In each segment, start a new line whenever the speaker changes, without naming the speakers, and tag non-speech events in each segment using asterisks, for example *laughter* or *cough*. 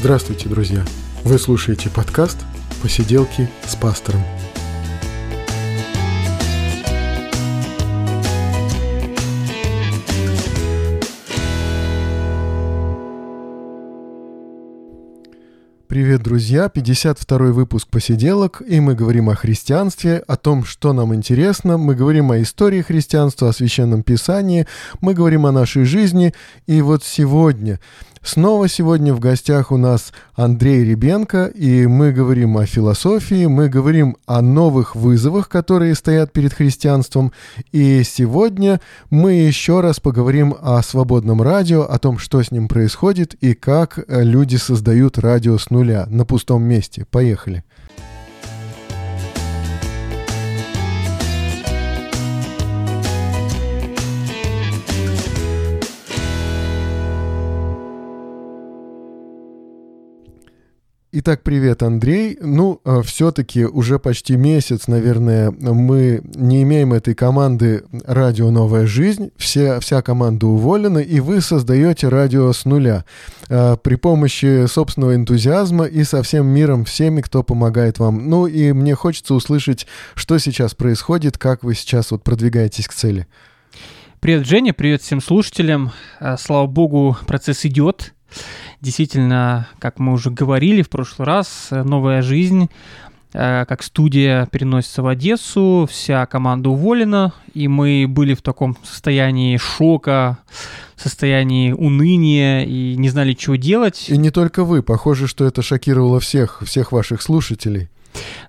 Здравствуйте, друзья! Вы слушаете подкаст «Посиделки с пастором». Привет, друзья! 52 выпуск «Посиделок», и мы говорим о христианстве, о том, что нам интересно, мы говорим о истории христианства, о Священном Писании, мы говорим о нашей жизни, и вот сегодня Снова сегодня в гостях у нас Андрей Ребенко, и мы говорим о философии, мы говорим о новых вызовах, которые стоят перед христианством. И сегодня мы еще раз поговорим о свободном радио, о том, что с ним происходит и как люди создают радио с нуля на пустом месте. Поехали. Итак, привет, Андрей. Ну, э, все-таки уже почти месяц, наверное, мы не имеем этой команды «Радио Новая жизнь». Все, вся команда уволена, и вы создаете радио с нуля э, при помощи собственного энтузиазма и со всем миром, всеми, кто помогает вам. Ну, и мне хочется услышать, что сейчас происходит, как вы сейчас вот продвигаетесь к цели.
Привет, Женя, привет всем слушателям. Э, слава богу, процесс идет. Действительно, как мы уже говорили в прошлый раз, новая жизнь э, как студия переносится в Одессу, вся команда уволена, и мы были в таком состоянии шока, состоянии уныния и не знали, чего делать.
И не только вы, похоже, что это шокировало всех, всех ваших слушателей.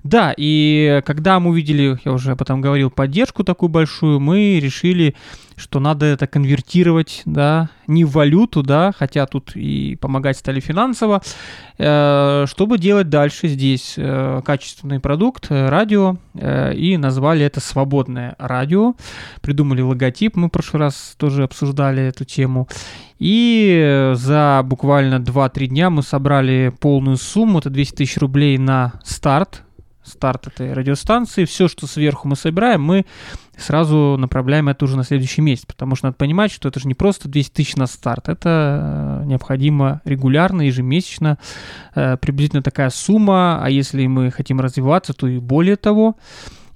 Да, и когда мы увидели, я уже об этом говорил, поддержку такую большую, мы решили, что надо это конвертировать, да, не в валюту, да, хотя тут и помогать стали финансово, э, чтобы делать дальше здесь э, качественный продукт, э, радио, и назвали это «Свободное радио», придумали логотип, мы в прошлый раз тоже обсуждали эту тему, и за буквально 2-3 дня мы собрали полную сумму, это 200 тысяч рублей на старт, старт этой радиостанции. Все, что сверху мы собираем, мы сразу направляем это уже на следующий месяц, потому что надо понимать, что это же не просто 200 тысяч на старт, это э, необходимо регулярно, ежемесячно, э, приблизительно такая сумма, а если мы хотим развиваться, то и более того.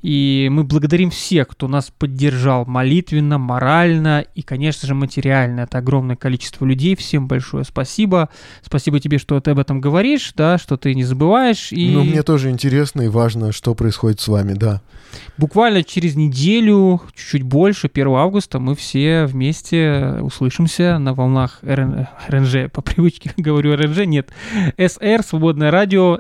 И мы благодарим всех, кто нас поддержал молитвенно, морально и, конечно же, материально. Это огромное количество людей. Всем большое спасибо. Спасибо тебе, что ты об этом говоришь, да, что ты не забываешь.
И... Ну, мне тоже интересно и важно, что происходит с вами, да.
Буквально через неделю, чуть-чуть больше, 1 августа, мы все вместе услышимся на волнах РН... РНЖ. По привычке *laughs* говорю РНЖ, нет. СР, Свободное радио,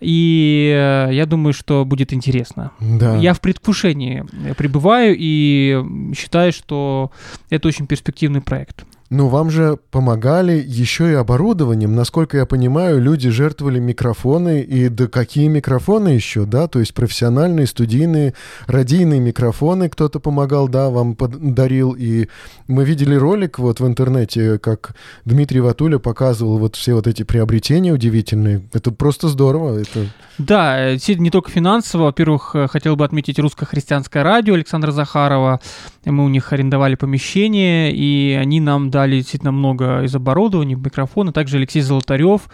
и э, я думаю, что будет интересно. Да. Я в предвкушении пребываю и считаю, что это очень перспективный проект.
Ну, вам же помогали еще и оборудованием. Насколько я понимаю, люди жертвовали микрофоны, и да какие микрофоны еще, да? То есть профессиональные, студийные, радийные микрофоны кто-то помогал, да, вам подарил. И мы видели ролик вот в интернете, как Дмитрий Ватуля показывал вот все вот эти приобретения удивительные. Это просто здорово. Это...
Да, не только финансово. Во-первых, э, хотел бы отметить русско-христианское радио Александра Захарова. Мы у них арендовали помещение, и они нам дали действительно много из оборудования, микрофона. Также Алексей Золотарев,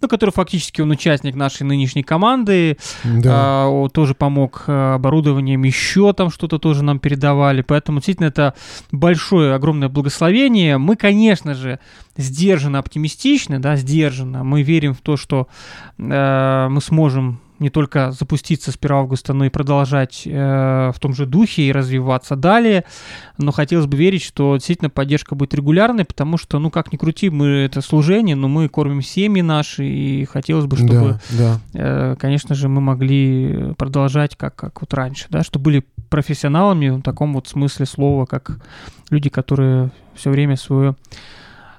ну, который фактически он участник нашей нынешней команды, да. а, тоже помог э, оборудованием, еще там что-то тоже нам передавали. Поэтому действительно это большое, огромное благословение. Мы, конечно же, сдержанно оптимистичны, да, сдержанно. Мы верим в то, что э, мы сможем не только запуститься с 1 августа, но и продолжать э, в том же духе и развиваться далее. Но хотелось бы верить, что действительно поддержка будет регулярной, потому что, ну, как ни крути, мы это служение, но мы кормим семьи наши, и хотелось бы, чтобы, да, да. Э, конечно же, мы могли продолжать как, как вот раньше, да, чтобы были профессионалами в таком вот смысле слова, как люди, которые все время свое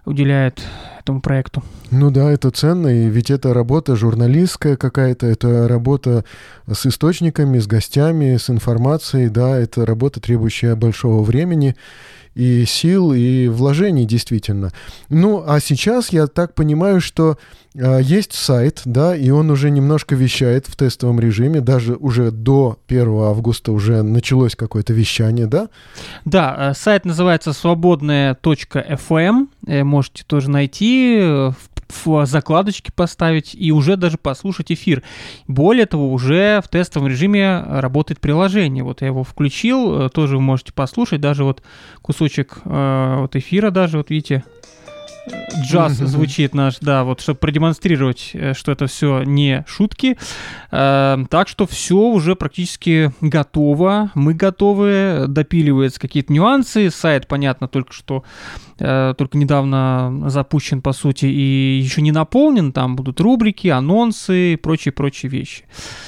уделяют этому проекту.
Ну да, это ценно, и ведь это работа журналистская какая-то, это работа с источниками, с гостями, с информацией, да, это работа, требующая большого времени и сил, и вложений действительно. Ну, а сейчас я так понимаю, что э, есть сайт, да, и он уже немножко вещает в тестовом режиме, даже уже до 1 августа уже началось какое-то вещание, да?
Да, э, сайт называется свободная.fm, э, можете тоже найти, в в закладочки поставить и уже даже послушать эфир. Более того, уже в тестовом режиме работает приложение. Вот я его включил, э, тоже вы можете послушать, даже вот кусочек э, вот эфира даже, вот видите, джаз звучит наш, да, вот, чтобы продемонстрировать, э, что это все не шутки. Э, так что все уже практически готово. Мы готовы, допиливаются какие-то нюансы. Сайт, понятно, только что Э, только недавно запущен, по сути, и еще не наполнен. Там будут рубрики, анонсы и прочие-прочие вещи.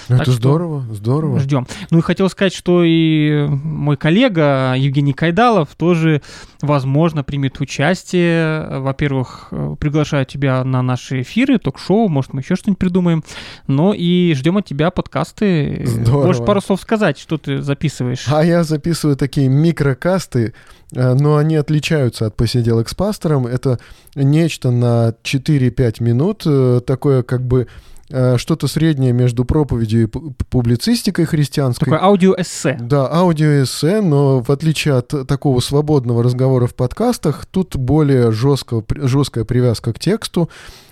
Ну, это здорово, здорово.
Ждем. Ну и хотел сказать, что и мой коллега Евгений Кайдалов тоже, возможно, примет участие. Во-первых, э, приглашаю тебя на наши эфиры, ток-шоу, может, мы еще что-нибудь придумаем. Но и ждем от тебя подкасты. Здорово. Можешь пару слов сказать, что ты записываешь?
А я записываю такие микрокасты, Э, но они отличаются от посиделок с пастором. Это нечто на 4-5 минут, э, такое как бы что-то среднее между проповедью и публицистикой христианской.
Такое аудиоэссе.
Да, аудиоэссе, но в отличие от такого свободного разговора в подкастах, тут более жестко, жесткая привязка к тексту.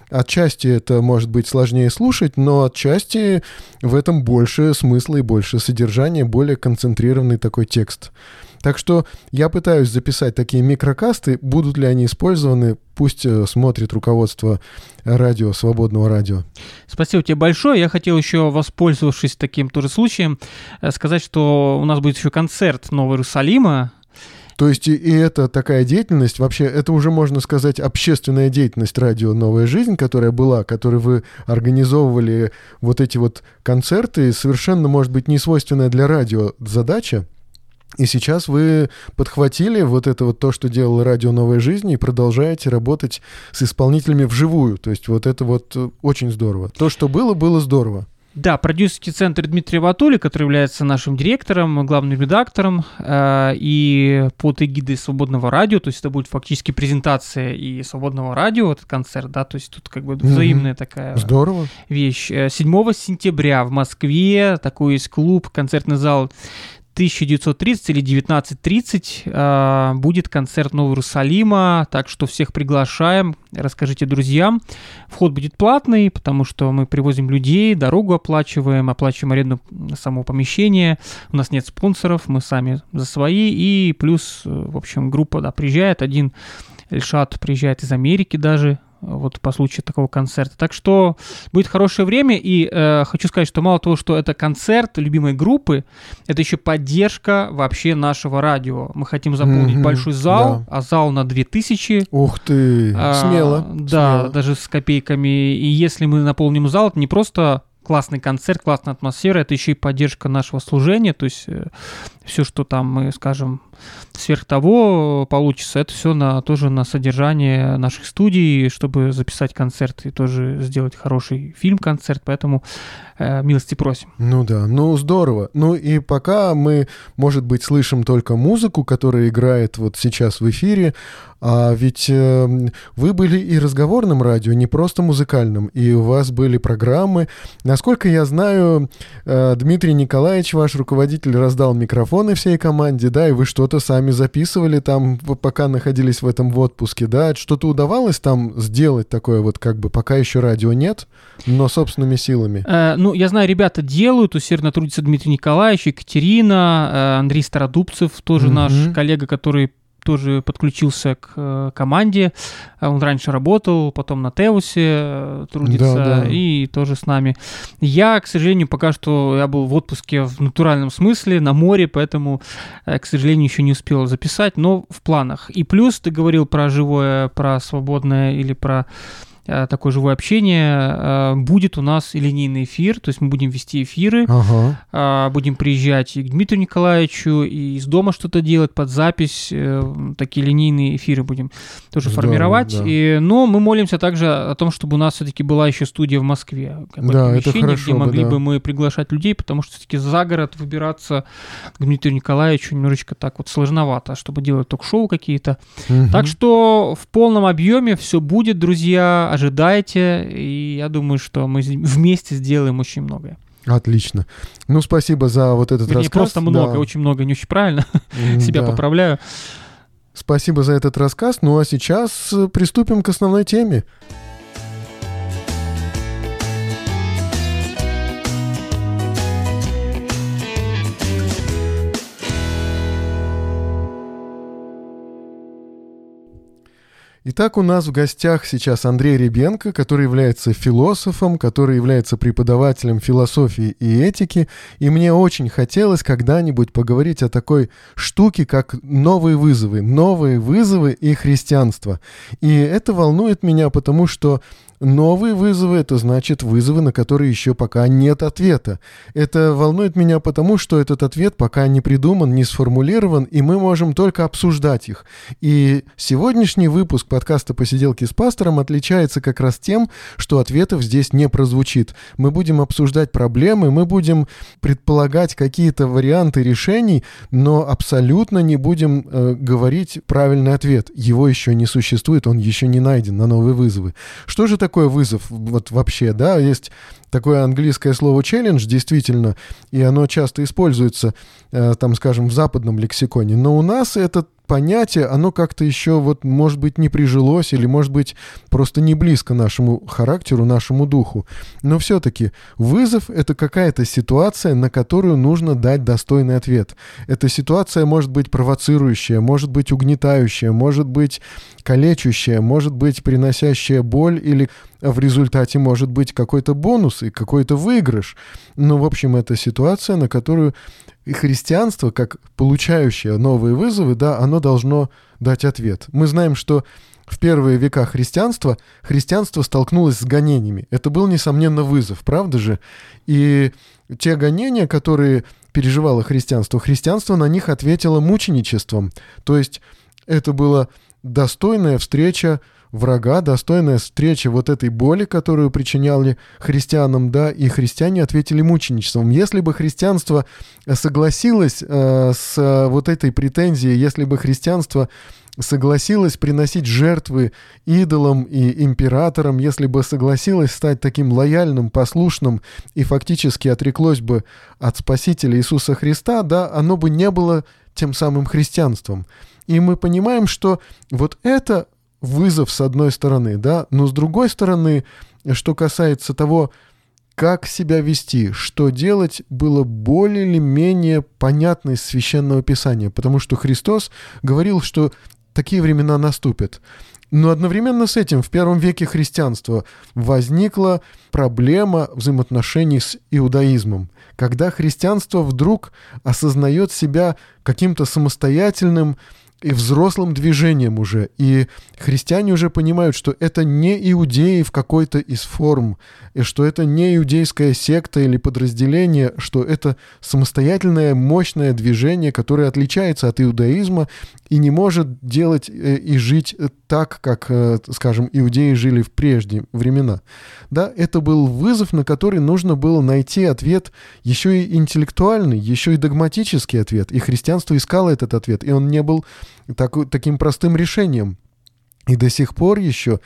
Отчасти это может быть сложнее слушать, но отчасти в этом больше смысла и больше содержания, более концентрированный такой текст. Так что я пытаюсь записать такие микрокасты. Будут ли они использованы, пусть э, смотрит руководство радио, свободного радио.
Спасибо тебе большое. Я хотел еще, воспользовавшись таким тоже случаем, э, сказать, что у нас будет еще концерт Нового Иерусалима
то есть и, и это такая деятельность, вообще это уже можно сказать общественная деятельность радио «Новая жизнь», которая была, которой вы организовывали вот эти вот концерты, совершенно, может быть, не свойственная для радио задача, и сейчас вы подхватили вот это вот то, что делало радио «Новая жизнь», и продолжаете работать с исполнителями вживую. То есть вот это вот э, очень здорово. То, что было, было здорово.
Да, продюсерский центр Дмитрия Ватули, который является нашим директором, главным редактором, э, и под эгидой Свободного радио, то есть это будет фактически презентация и Свободного радио, этот концерт, да, то есть тут как бы взаимная mm-hmm. такая
Здорово.
вещь. 7 э, сентября в Москве такой есть клуб, концертный зал 1930 или 19.30 э, будет концерт Нового Иерусалима, так что всех приглашаем, расскажите друзьям. Вход будет платный, потому что мы привозим людей, дорогу оплачиваем, оплачиваем аренду самого помещения, у нас нет спонсоров, мы сами за свои, и плюс, в общем, группа да, приезжает, один Эльшат приезжает из Америки даже, вот по случаю такого концерта. Так что будет хорошее время, и э, хочу сказать, что мало того, что это концерт любимой группы, это еще поддержка вообще нашего радио. Мы хотим заполнить mm-hmm, большой зал, да. а зал на 2000.
Ух ты, а, смело.
Да,
смело.
даже с копейками. И если мы наполним зал, это не просто классный концерт, классная атмосфера, это еще и поддержка нашего служения, то есть э, все, что там мы, скажем, сверх того получится, это все на, тоже на содержание наших студий, чтобы записать концерт и тоже сделать хороший фильм-концерт, поэтому э, милости просим.
Ну да, ну здорово. Ну и пока мы, может быть, слышим только музыку, которая играет вот сейчас в эфире, а ведь э, вы были и разговорным радио, не просто музыкальным, и у вас были программы. Насколько я знаю, э, Дмитрий Николаевич, ваш руководитель, раздал микрофоны всей команде, да, и вы что-то сами записывали там, пока находились в этом в отпуске, да, что-то удавалось там сделать такое вот, как бы, пока еще радио нет, но собственными силами?
Э, ну, я знаю, ребята делают, усердно трудится Дмитрий Николаевич, Екатерина, э, Андрей Стародубцев, тоже mm-hmm. наш коллега, который тоже подключился к э, команде. Он раньше работал, потом на Теусе э, трудится да, да. и тоже с нами. Я, к сожалению, пока что я был в отпуске в натуральном смысле на море, поэтому, э, к сожалению, еще не успел записать, но в планах. И плюс ты говорил про живое, про свободное или про такое живое общение. Э, будет у нас и линейный эфир, то есть мы будем вести эфиры, ага. Э, будем приезжать и к Дмитрию Николаевичу, и из дома что-то делать под запись, такие линейные эфиры будем тоже Здорово, формировать. Да. И, но мы молимся также о том, чтобы у нас все-таки была еще студия в Москве,
да, это хорошо
где могли бы, да. бы мы приглашать людей, потому что все-таки за город выбираться к Дмитрию Николаевичу немножечко так вот сложновато, чтобы делать ток-шоу какие-то. Угу. Так что в полном объеме все будет, друзья ожидайте, и я думаю, что мы вместе сделаем очень многое.
Отлично. Ну, спасибо за вот этот Вернее, рассказ.
просто много, да. очень много, не очень правильно. *laughs* Себя поправляю.
Спасибо за этот рассказ. Ну, а сейчас приступим к основной теме. Итак, у нас в гостях сейчас Андрей Ребенко, который является философом, который является преподавателем философии и этики. И мне очень хотелось когда-нибудь поговорить о такой штуке, как новые вызовы. Новые вызовы и христианство. И это волнует меня, потому что Новые вызовы — это значит вызовы, на которые еще пока нет ответа. Это волнует меня потому, что этот ответ пока не придуман, не сформулирован, и мы можем только обсуждать их. И сегодняшний выпуск подкаста «Посиделки с пастором» отличается как раз тем, что ответов здесь не прозвучит. Мы будем обсуждать проблемы, мы будем предполагать какие-то варианты решений, но абсолютно не будем э, говорить правильный ответ. Его еще не существует, он еще не найден на новые вызовы. Что же такое такой вызов вот вообще, да, есть такое английское слово челлендж, действительно, и оно часто используется, э, там, скажем, в западном лексиконе, но у нас этот понятие, оно как-то еще вот, может быть, не прижилось или, может быть, просто не близко нашему характеру, нашему духу. Но все-таки вызов — это какая-то ситуация, на которую нужно дать достойный ответ. Эта ситуация может быть провоцирующая, может быть угнетающая, может быть калечущая, может быть приносящая боль или в результате может быть какой-то бонус и какой-то выигрыш. Ну, в общем, это ситуация, на которую и христианство, как получающее новые вызовы, да, оно должно дать ответ. Мы знаем, что в первые века христианства христианство столкнулось с гонениями. Это был, несомненно, вызов, правда же? И те гонения, которые переживало христианство, христианство на них ответило мученичеством. То есть это была достойная встреча врага, достойная встреча вот этой боли, которую причиняли христианам, да, и христиане ответили мученичеством. Если бы христианство согласилось э, с э, вот этой претензией, если бы христианство согласилось приносить жертвы идолам и императорам, если бы согласилось стать таким лояльным, послушным и фактически отреклось бы от Спасителя Иисуса Христа, да, оно бы не было тем самым христианством. И мы понимаем, что вот это вызов с одной стороны, да, но с другой стороны, что касается того, как себя вести, что делать, было более или менее понятно из Священного Писания, потому что Христос говорил, что такие времена наступят. Но одновременно с этим в первом веке христианства возникла проблема взаимоотношений с иудаизмом, когда христианство вдруг осознает себя каким-то самостоятельным, и взрослым движением уже. И христиане уже понимают, что это не иудеи в какой-то из форм, и что это не иудейская секта или подразделение, что это самостоятельное мощное движение, которое отличается от иудаизма и не может делать э, и жить так, как, э, скажем, иудеи жили в прежние времена. Да, это был вызов, на который нужно было найти ответ еще и интеллектуальный, еще и догматический ответ. И христианство искало этот ответ, и он не был так, таким простым решением. И до сих пор еще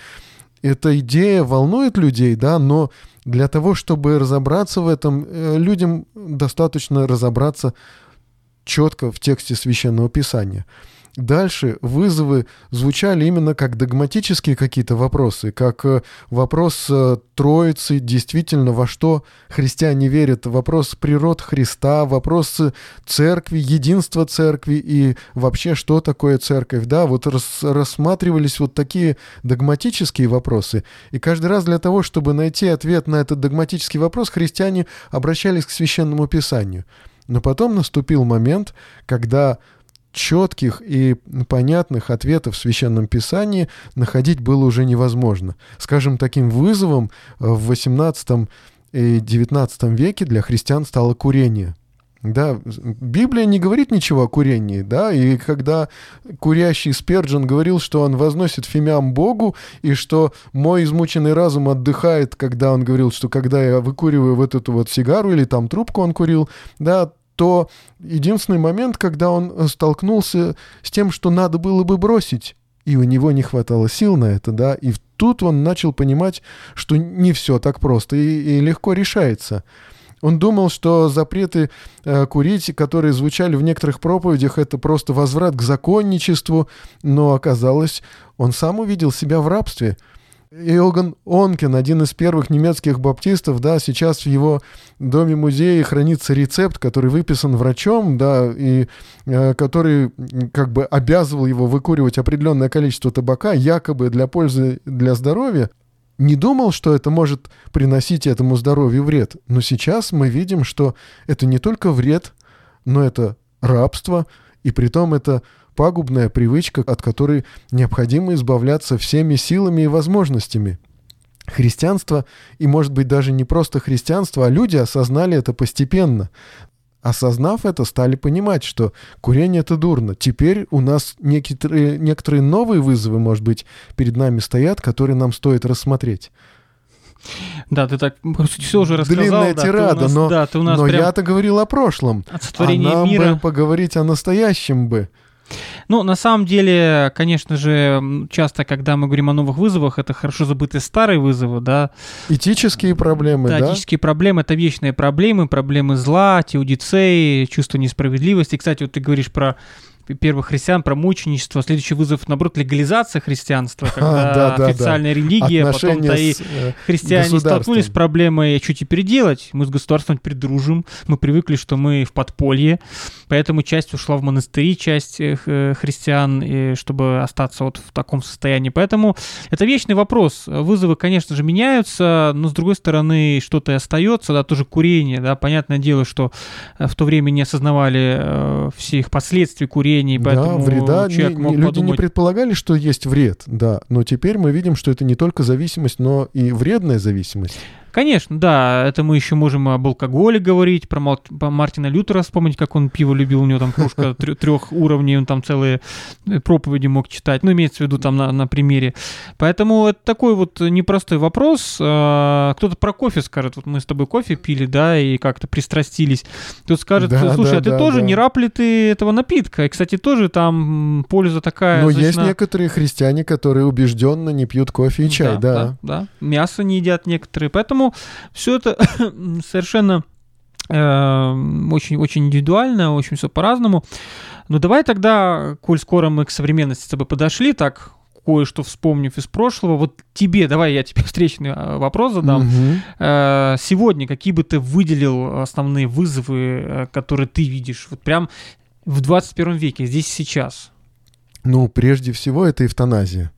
эта идея волнует людей, да, но для того, чтобы разобраться в этом, э, людям достаточно разобраться четко в тексте священного писания. Дальше вызовы звучали именно как догматические какие-то вопросы, как э, вопрос э, Троицы, действительно, во что христиане верят, вопрос природ Христа, вопрос церкви, единства церкви и вообще, что такое церковь, да, вот рас, рассматривались вот такие догматические вопросы, и каждый раз для того, чтобы найти ответ на этот догматический вопрос, христиане обращались к Священному Писанию. Но потом наступил момент, когда четких и понятных ответов в Священном Писании находить было уже невозможно. Скажем, таким вызовом в XVIII и XIX веке для христиан стало курение. Да, Библия не говорит ничего о курении, да, и когда курящий Сперджин говорил, что он возносит фимиам Богу, и что мой измученный разум отдыхает, когда он говорил, что когда я выкуриваю вот эту вот сигару или там трубку он курил, да, то единственный момент, когда он э, столкнулся с тем, что надо было бы бросить, и у него не хватало сил на это, да, и тут он начал понимать, что не все так просто и, и легко решается. Он думал, что запреты э, курить, которые звучали в некоторых проповедях, это просто возврат к законничеству, но оказалось, он сам увидел себя в рабстве – Иоганн Онкен, один из первых немецких баптистов, да, сейчас в его доме-музее хранится рецепт, который выписан врачом, да, и э, который как бы обязывал его выкуривать определенное количество табака, якобы для пользы для здоровья. Не думал, что это может приносить этому здоровью вред. Но сейчас мы видим, что это не только вред, но это рабство, и при том это пагубная привычка, от которой необходимо избавляться всеми силами и возможностями. Христианство, и может быть даже не просто христианство, а люди осознали это постепенно. Осознав это, стали понимать, что курение это дурно. Теперь у нас некоторые, некоторые новые вызовы, может быть, перед нами стоят, которые нам стоит рассмотреть.
Да, ты так, по сути, все уже рассказал.
Длинная
да,
тирада,
нас,
но,
да,
но
прям
я-то говорил о прошлом.
от сотворения
а нам
мира.
бы поговорить о настоящем бы.
Ну, на самом деле, конечно же, часто, когда мы говорим о новых вызовах, это хорошо забытые старые вызовы, да.
Этические проблемы,
да,
да?
этические проблемы — это вечные проблемы, проблемы зла, теодицеи, чувство несправедливости. Кстати, вот ты говоришь про первых христиан, про мученичество. Следующий вызов, наоборот, легализация христианства, *laughs* когда
да, да, да.
официальная религия,
Отношения
потом-то и
э,
христиане столкнулись с проблемой, что теперь делать? Мы с государством теперь дружим, мы привыкли, что мы в подполье, поэтому часть ушла в монастыри, часть э, э, христиан, чтобы остаться вот в таком состоянии. Поэтому это вечный вопрос. Вызовы, конечно же, меняются, но с другой стороны что-то и остается, да, тоже курение, да, понятное дело, что в то время не осознавали э, всех последствий курения, и поэтому
да, вреда.
человек
Не-
мог
не- люди не
подумать,
предполагали, что есть вред, да. Но теперь мы видим, что это не только зависимость, но и вредная зависимость.
Конечно, да, это мы еще можем об алкоголе говорить, про, Мал- про Мартина Лютера вспомнить, как он пиво любил, у него там кружка *laughs* трех уровней, он там целые э, проповеди мог читать, ну, имеется в виду там на, на примере. Поэтому это такой вот непростой вопрос. А, Кто-то про кофе скажет, вот мы с тобой кофе пили, да, и как-то пристрастились. Кто скажет,
Да,
слушай,
да,
а ты
да,
тоже
да.
не рап ли ты этого напитка? И, кстати, тоже там польза такая.
Но есть
значительно-
некоторые христиане, которые убежденно не пьют кофе и чай, да.
да, да. Мясо не едят некоторые. Поэтому все это *coughs* совершенно очень-очень индивидуально, очень все по-разному. Но давай тогда, коль скоро мы к современности с тобой подошли, так кое-что вспомнив из прошлого, вот тебе, давай я тебе *laughs* встречный а, вопрос задам. Э, Сегодня какие бы ты выделил основные вызовы, э, которые ты видишь, вот прям в 21 веке, здесь и сейчас?
Ну, прежде всего, это эвтаназия.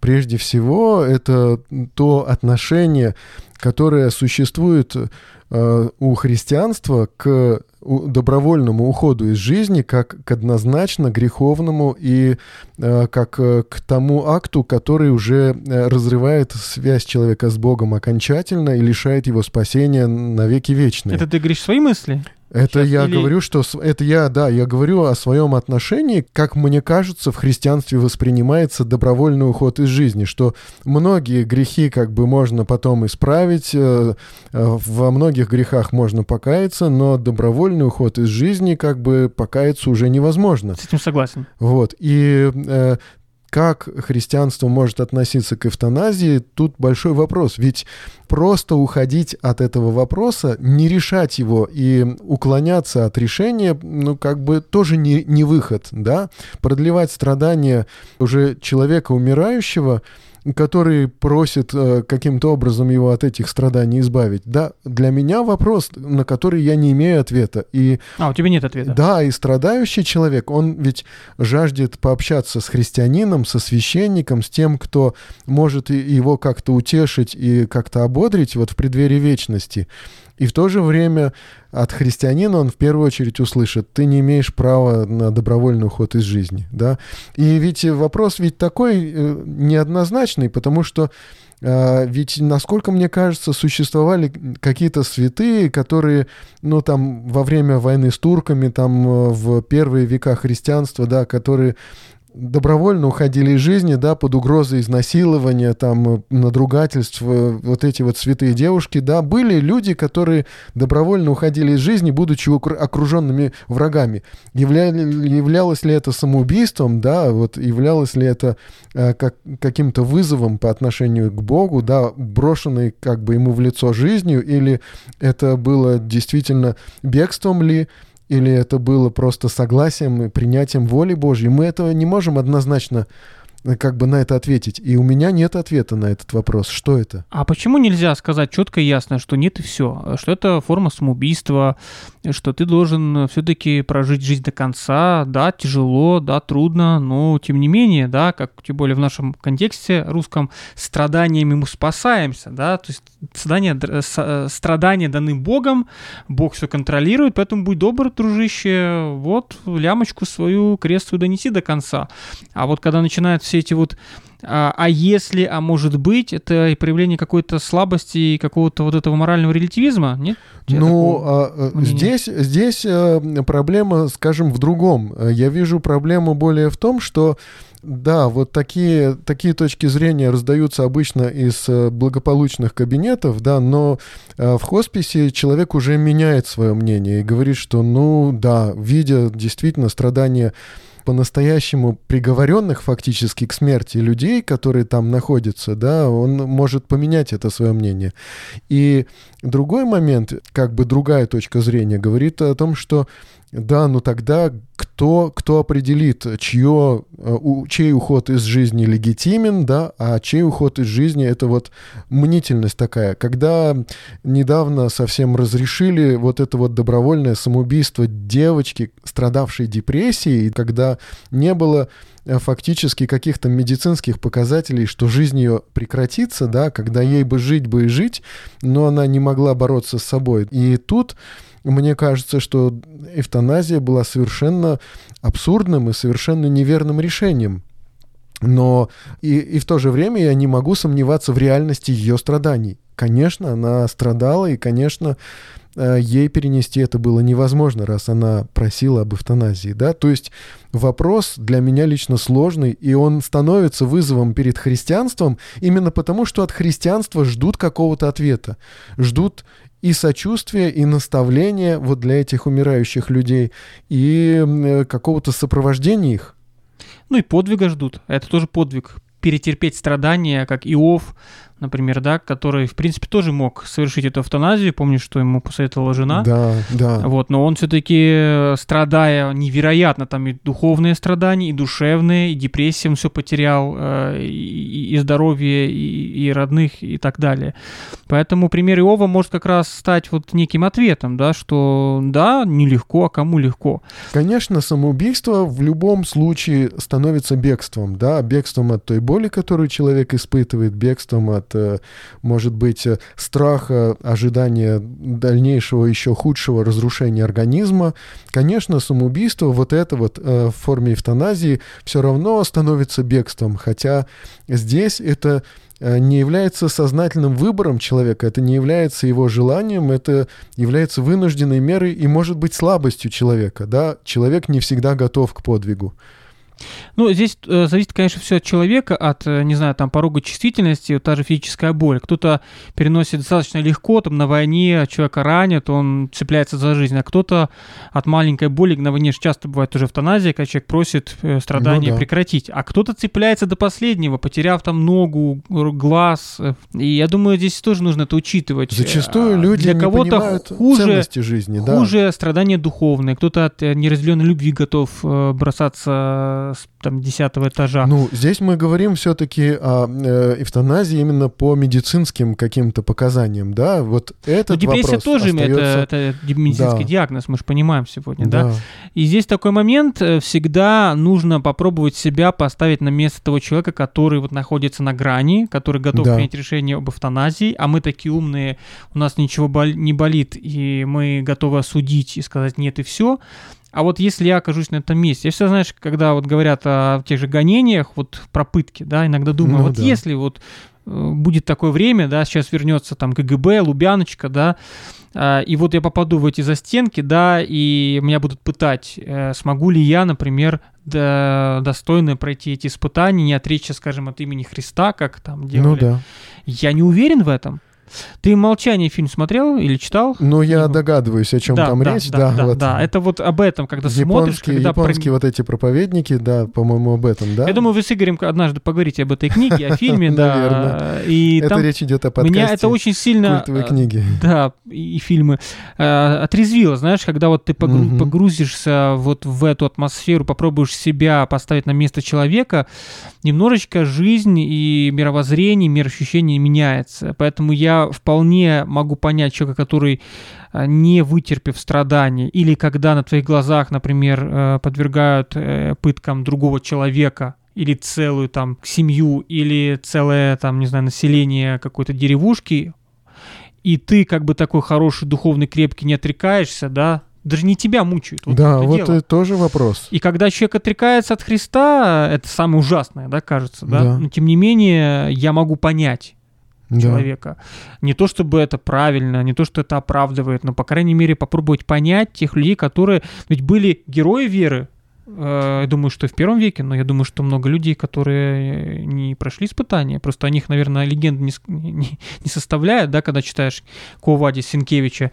Прежде всего, это то отношение, которое существует э, у христианства к добровольному уходу из жизни как к однозначно греховному и э, как э, к тому акту, который уже разрывает связь человека с Богом окончательно и лишает его спасения на веки вечные.
Это ты говоришь свои мысли?
Это
Сейчас
я
или-
говорю, что это я, да, я говорю о своем отношении, как мне кажется, в христианстве воспринимается добровольный уход из жизни, что многие грехи как бы можно потом исправить, э, э, во многих грехах можно покаяться, но добровольный уход из жизни как бы покаяться уже невозможно.
С этим согласен.
Вот. И э, как христианство может относиться к эвтаназии, тут большой вопрос. Ведь просто уходить от этого вопроса, не решать его и уклоняться от решения, ну, как бы тоже не, не выход, да? Продлевать страдания уже человека умирающего, который просит э, каким-то образом его от этих страданий избавить. Да, для меня вопрос, на который я не имею ответа. И
А, у тебя нет ответа.
да, и страдающий человек, он ведь жаждет пообщаться с христианином, со священником, с тем, кто может его как-то утешить и как-то ободрить вот в преддверии вечности. И в то же время от христианина он в первую очередь услышит, ты не имеешь права на добровольный уход из жизни, да. И ведь вопрос ведь такой э, неоднозначный, потому что а, ведь, насколько мне кажется, существовали какие-то святые, которые, ну, там, во время войны с турками, там, э, в первые века христианства, да, которые добровольно уходили из жизни, да, под угрозой изнасилования, там, э, надругательств, вот эти вот святые девушки, да, были люди, которые добровольно уходили из жизни, будучи окру- окруженными врагами. Явля- являлось ли это самоубийством, да, вот являлось ли это э, как, каким-то вызовом по отношению к Богу, да, брошенный как бы ему в лицо жизнью, или это было действительно бегством ли, или это было просто согласием и принятием воли Божьей. Мы этого не можем однозначно как бы на это ответить. И у меня нет ответа на этот вопрос. Что это?
А почему нельзя сказать четко и ясно, что нет и все? Что это форма самоубийства, что ты должен все-таки прожить жизнь до конца, да, тяжело, да, трудно, но тем не менее, да, как тем более в нашем контексте русском, страданиями мы спасаемся, да, то есть страдания, страдания даны Богом, Бог все контролирует, поэтому будь добр, дружище, вот лямочку свою крестую донеси до конца. А вот когда начинают все эти вот а, а если, а может быть, это и проявление какой-то слабости и какого-то вот этого морального релятивизма, нет?
Ну, а, э, здесь, здесь э, проблема, скажем, в другом. Я вижу проблему более в том, что да, вот такие, такие точки зрения раздаются обычно из э, благополучных кабинетов, да, но в хосписе человек уже меняет свое мнение и говорит, что, ну да, видя действительно страдания по-настоящему приговоренных фактически к смерти людей, которые там находятся, да, он может поменять это свое мнение. И другой момент, как бы другая точка зрения, говорит о том, что да, ну тогда кто, кто определит, чье, э, чей уход из жизни легитимен, да, а чей уход из жизни это вот мнительность такая. Когда недавно совсем разрешили вот это вот добровольное самоубийство девочки, страдавшей депрессией, когда не было э, фактически каких-то медицинских показателей, что жизнь ее прекратится, да, когда ей бы жить бы и жить, но она не могла бороться с собой. И тут мне кажется, что эвтаназия была совершенно абсурдным и совершенно неверным решением. Но и, и в то же время я не могу сомневаться в реальности ее страданий. Конечно, она страдала, и, конечно, э, ей перенести это было невозможно, раз она просила об эвтаназии, да, то есть вопрос для меня лично сложный, и он становится вызовом перед христианством именно потому, что от христианства ждут какого-то ответа, ждут и сочувствие, и наставление вот для этих умирающих людей, и э, какого-то сопровождения их.
Ну и подвига ждут. Это тоже подвиг. Перетерпеть страдания, как Иов, например, да, который, в принципе, тоже мог совершить эту эвтаназию. Помнишь, что ему посоветовала жена?
Да, да.
Вот, но он все-таки, страдая невероятно, там и духовные страдания, и душевные, и депрессия, он все потерял, э, и, и здоровье, и, и родных, и так далее. Поэтому пример Иова может как раз стать вот неким ответом, да, что да, нелегко, а кому легко.
Конечно, самоубийство в любом случае становится бегством, да, бегством от той боли, которую человек испытывает, бегством от от, э, может быть, э, страха, ожидания дальнейшего еще худшего разрушения организма, конечно, самоубийство, вот это вот э, в форме эвтаназии, все равно становится бегством, хотя здесь это не является сознательным выбором человека, это не является его желанием, это является вынужденной мерой и может быть слабостью человека. Да? Человек не всегда готов к подвигу.
Ну, здесь э, зависит, конечно, все от человека, от, э, не знаю, там, порога чувствительности, та же физическая боль. Кто-то переносит достаточно легко, там, на войне человека ранят, он цепляется за жизнь, а кто-то от маленькой боли, на войне же часто бывает уже эвтаназия, когда человек просит э, страдания ну, да. прекратить, а кто-то цепляется до последнего, потеряв там ногу, глаз, и я думаю, здесь тоже нужно это учитывать.
Зачастую люди Для кого-то хуже, ценности жизни,
да. Хуже страдания духовные, кто-то от неразделенной любви готов бросаться с там десятого этажа.
Ну, здесь мы говорим все-таки о э, эвтаназии именно по медицинским каким-то показаниям, да? Вот этот Но
депрессия
вопрос
тоже
остается...
это, это медицинский да. диагноз, мы же понимаем сегодня, да. да? И здесь такой момент, э, всегда нужно попробовать себя поставить на место того человека, который вот находится на грани, который готов да. принять решение об эвтаназии, а мы такие умные, у нас ничего бол- не болит, и мы готовы осудить и сказать нет и все. А вот если я окажусь на этом месте, я все знаешь, когда вот говорят о тех же гонениях, вот про пытки, да, иногда думаю, ну, вот да. если вот э, будет такое время, да, сейчас вернется там КГБ, Лубяночка, да, э, и вот я попаду в эти застенки, да, и меня будут пытать, э, смогу ли я, например, до, достойно пройти эти испытания, не отречься, скажем, от имени Христа, как там делали. Ну да. Я не уверен в этом. Ты «Молчание» фильм смотрел или читал?
Ну, я догадываюсь, о чем
да,
там
да,
речь.
Да, да,
вот.
да, это вот об этом, когда смотришь,
Японские,
когда... про-
японские вот эти проповедники, да, по-моему, об этом, да?
Я думаю, вы с Игорем однажды поговорите об этой книге, о *laughs* фильме, да. И
это
там
речь идет о подкасте
меня это очень сильно...
культовой
э,
книги.
Да, и, и фильмы. Э, отрезвило, знаешь, когда вот ты погру-
Мгм.
погрузишься вот в эту атмосферу, попробуешь себя поставить на место человека, немножечко жизнь и мировоззрение, мир ощущений меняется. Поэтому я вполне могу понять человека, который э, не вытерпев страдания, или когда на твоих глазах, например, э, подвергают э, пыткам другого человека, или целую там семью, или целое там, не знаю, население какой-то деревушки, и ты как бы такой хороший, духовный, крепкий, не отрекаешься, да, даже не тебя мучают. Вот
да,
том-то
вот
дело.
это тоже вопрос.
И когда человек отрекается от Христа, это самое ужасное, да, кажется, да?
Да.
Но тем не менее, я могу понять
Да.
человека. Не то, чтобы это правильно, не то, что это оправдывает, но, по крайней мере, попробовать понять тех людей, которые ведь были герои веры. Э, Я думаю, что в первом веке, но я думаю, что много людей, которые не прошли испытания, просто о них, наверное, легенды не, *laughs* не, не составляют, да, когда читаешь Ковади Синкевича.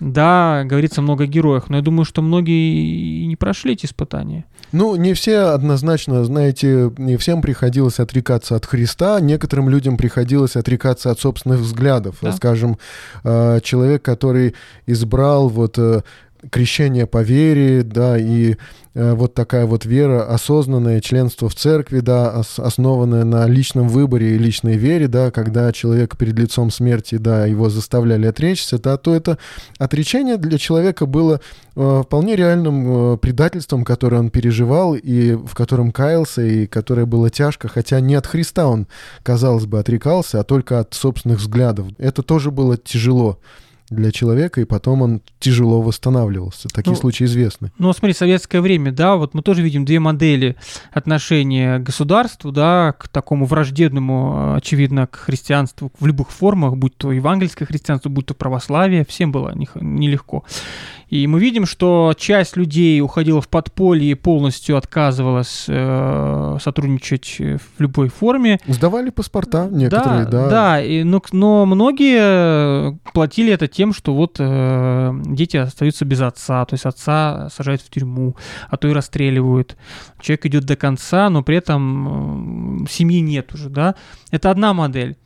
Да, говорится много о героях, но я думаю, что многие и не прошли эти испытания.
Ну, не все однозначно, знаете, не всем приходилось отрекаться от Христа, некоторым людям приходилось отрекаться от собственных взглядов.
Да.
Скажем, э, человек, который избрал вот э, крещение по вере, да, и э, вот такая вот вера, осознанное членство в церкви, да, ос- основанное на личном выборе и личной вере, да, когда человек перед лицом смерти, да, его заставляли отречься, да, то это отречение для человека было э, вполне реальным э, предательством, которое он переживал и в котором каялся, и которое было тяжко, хотя не от Христа он, казалось бы, отрекался, а только от собственных взглядов. Это тоже было тяжело для человека, и потом он тяжело восстанавливался. Такие
Ну,
случаи известны.
Ну, смотри, советское время, да, вот мы тоже видим две модели отношения к государству, да, к такому враждебному, очевидно, к христианству в любых формах, будь то евангельское христианство, будь то православие, всем было не- нелегко. И мы видим, что часть людей уходила в подполье и полностью отказывалась э, сотрудничать э, в любой форме.
Сдавали паспорта некоторые, да.
Да, и, но, но многие платили это тем, что вот э, дети остаются без отца, то есть отца сажают в тюрьму, а то и расстреливают. Человек идет до конца, но при этом э, семьи нет уже, да. Это одна модель.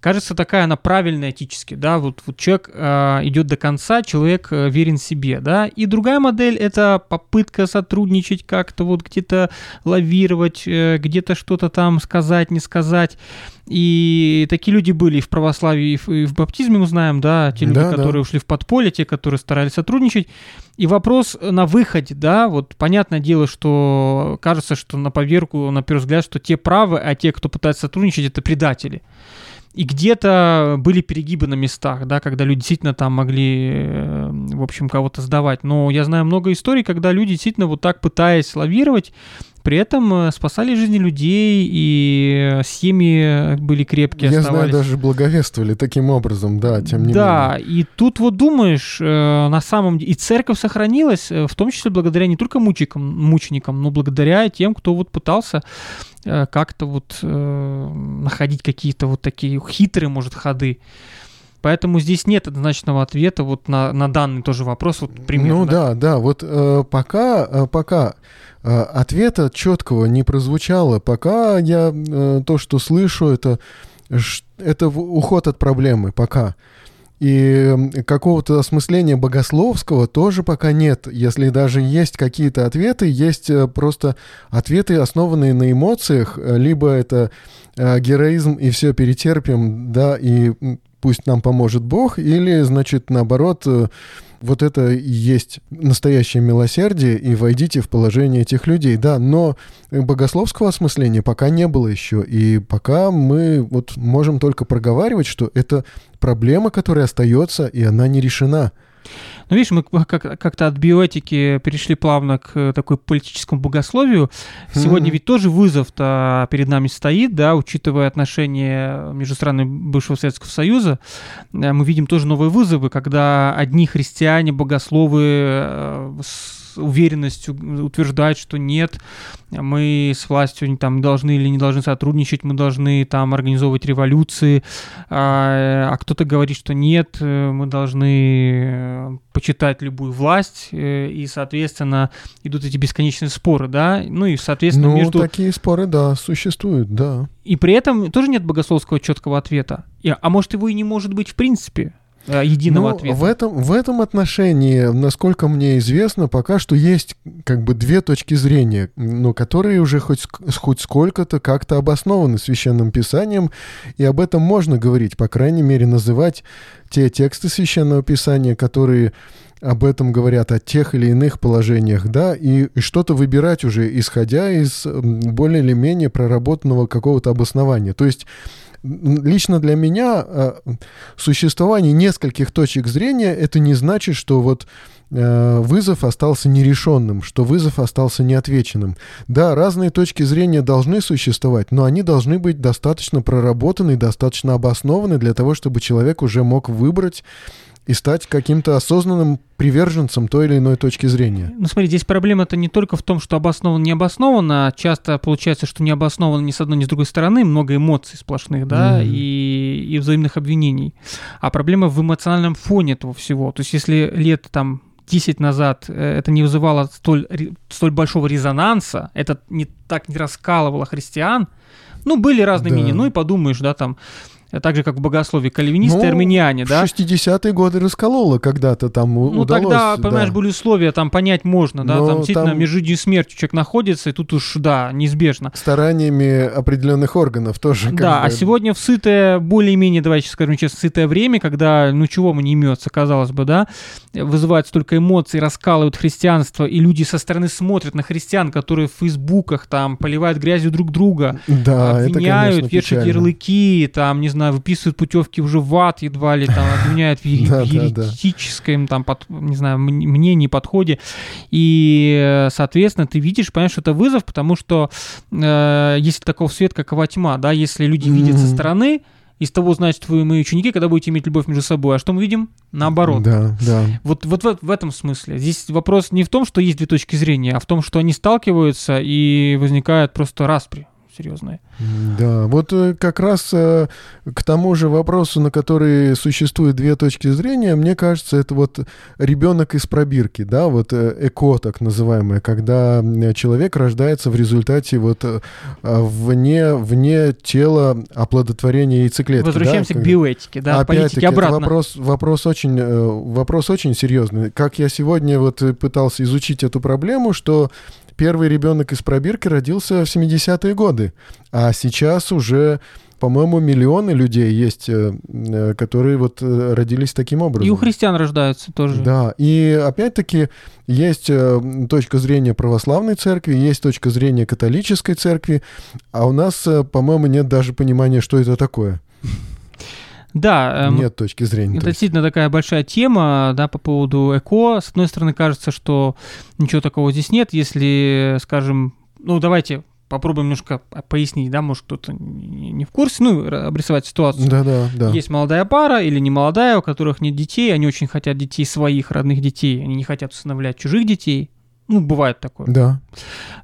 Кажется, такая она правильная этически, да, вот, вот человек э, идет до конца, человек э, верен себе, да, и другая модель это попытка сотрудничать как-то, вот где-то лавировать, э, где-то что-то там сказать, не сказать, и такие люди были и в православии, и в, и в баптизме мы знаем, да, те люди,
Да, да.
которые ушли в подполье, те, которые старались сотрудничать, и вопрос на выходе, да, вот понятное дело, что кажется, что на поверку, на первый взгляд, что те правы, а те, кто пытается сотрудничать, это предатели. И где-то были перегибы на местах, да, когда люди действительно там могли, э, в общем, кого-то сдавать. Но я знаю много историй, когда люди действительно вот так пытаясь лавировать, при этом э, спасали жизни людей, и э, семьи были крепкие,
Я знаю, даже благовествовали таким образом, да, тем не
да,
менее.
и тут вот думаешь, э, на самом деле, и церковь сохранилась, э, в том числе благодаря не только мученикам, мученикам, но благодаря тем, кто вот пытался э, как-то вот э, находить какие-то вот такие хитрые, может, ходы. Поэтому здесь нет однозначного ответа вот на, на данный тоже вопрос. Вот, пример,
ну да, да, вот э, пока, э, пока э, ответа четкого не прозвучало, пока я э, то, что слышу, это, это уход от проблемы, пока. И какого-то осмысления богословского тоже пока нет. Если даже есть какие-то ответы, есть э, просто ответы, основанные на эмоциях, э, либо это э, героизм и все перетерпим, да, и пусть нам поможет Бог, или, значит, наоборот, э, вот это и есть настоящее милосердие, и войдите в положение этих людей. Да, но богословского осмысления пока не было еще, и пока мы вот можем только проговаривать, что это проблема, которая остается, и она не решена.
Ну, видишь, мы как- как-то от биоэтики перешли плавно к э, такой политическому богословию. Сегодня
Мгм.
ведь тоже вызов-то перед нами стоит, да, учитывая отношения между странами бывшего Советского Союза. Э, Мы видим тоже новые вызовы, когда одни христиане, богословы э, с- с уверенностью утверждать, что нет, мы с властью там должны или не должны сотрудничать, мы должны там организовывать революции, а, а кто-то говорит, что нет, э, мы должны э, почитать любую власть, э, и, соответственно, идут эти бесконечные споры, да, ну и, соответственно,
ну,
между...
такие споры, да, существуют, да.
И при этом тоже нет богословского четкого ответа. А может, его и не может быть в принципе единого
ну,
ответа.
В этом, в этом отношении, насколько мне известно, пока что есть как бы две точки зрения, но которые уже хоть, хоть сколько-то как-то обоснованы священным писанием, и об этом можно говорить, по крайней мере, называть те тексты священного писания, которые об этом говорят, о тех или иных положениях, да, и, и что-то выбирать уже, исходя из более или менее проработанного какого-то обоснования. То есть лично для меня э, существование нескольких точек зрения это не значит, что вот э, вызов остался нерешенным, что вызов остался неотвеченным. Да, разные точки зрения должны существовать, но они должны быть достаточно проработаны, достаточно обоснованы для того, чтобы человек уже мог выбрать и стать каким-то осознанным приверженцем той или иной точки зрения.
Ну смотри, здесь проблема-то не только в том, что обоснован, не обоснован, а часто получается, что не обоснован ни с одной, ни с другой стороны, много эмоций сплошных, да, mm-hmm. и, и взаимных обвинений. А проблема в эмоциональном фоне этого всего. То есть если лет там 10 назад э, это не вызывало столь, столь большого резонанса, это не так не раскалывало христиан, ну, были разные да. мнения, ну и подумаешь, да, там, так же, как в богословии, кальвинисты
ну,
и армяне, да?
60-е годы раскололо когда-то там
Ну,
удалось,
тогда, понимаешь, да. были условия, там понять можно, да, Но там действительно там... между и смертью человек находится, и тут уж, да, неизбежно.
Стараниями определенных органов тоже.
Да, бы... а сегодня в сытое, более-менее, давайте скажем честно, сытое время, когда, ну, чего мы не имется, казалось бы, да, вызывает столько эмоций, раскалывают христианство, и люди со стороны смотрят на христиан, которые в фейсбуках там поливают грязью друг друга,
да,
обвиняют,
это, конечно,
вешают
печально.
ярлыки, там, не знаю, выписывают путевки уже в ад едва ли, там, обвиняют в *laughs* еретическом, там, не знаю, мнении, подходе. И, э, соответственно, ты видишь, понимаешь, что это вызов, потому что э, есть такого свет, какова тьма, да, если люди видят со стороны, из того, значит, вы мои ученики, когда будете иметь любовь между собой. А что мы видим? Наоборот.
Да, да.
Вот, вот в, в этом смысле. Здесь вопрос не в том, что есть две точки зрения, а в том, что они сталкиваются и возникает просто распри серьезные.
Да, вот э, как раз э, к тому же вопросу, на который существует две точки зрения, мне кажется, это вот ребенок из пробирки, да, вот э, эко так называемое, когда человек рождается в результате вот вне, вне тела оплодотворения яйцеклетки.
Возвращаемся
да,
к биоэтике, да,
Опять-таки, обратно. вопрос, вопрос, очень, вопрос очень серьезный. Как я сегодня вот пытался изучить эту проблему, что первый ребенок из пробирки родился в 70-е годы, а сейчас уже по-моему, миллионы людей есть, э, э, которые вот э, родились таким образом.
И у христиан рождаются тоже.
Да, и опять-таки есть точка зрения православной церкви, есть точка зрения католической церкви, а у нас, по-моему, нет даже понимания, что это такое.
Да.
Эм, Нет точки зрения.
Это действительно такая большая тема, да, по поводу эко. С одной стороны, кажется, что ничего такого здесь нет, если, скажем, ну, давайте попробуем немножко пояснить, да, может кто-то не в курсе, ну, обрисовать ситуацию.
Да, да, да.
Есть молодая пара или не молодая, у которых нет детей, они очень хотят детей своих родных детей, они не хотят усыновлять чужих детей, ну, бывает такое.
Да.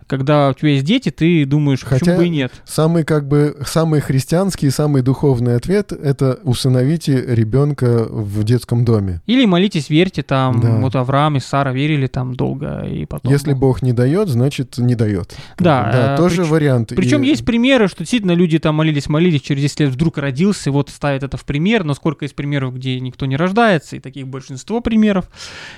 Когда у тебя есть дети, ты думаешь, Хотя почему бы и нет.
Самый как бы самый христианский, самый духовный ответ это усыновите ребенка в детском доме.
Или молитесь, верьте, там да. вот Авраам и Сара верили там долго и потом.
Если Бог не дает, значит не дает.
Да,
да, э, тоже прич... вариант.
Причем и... есть примеры, что действительно люди там молились, молились, через 10 лет вдруг родился, вот ставят это в пример, но сколько есть примеров, где никто не рождается, и таких большинство примеров.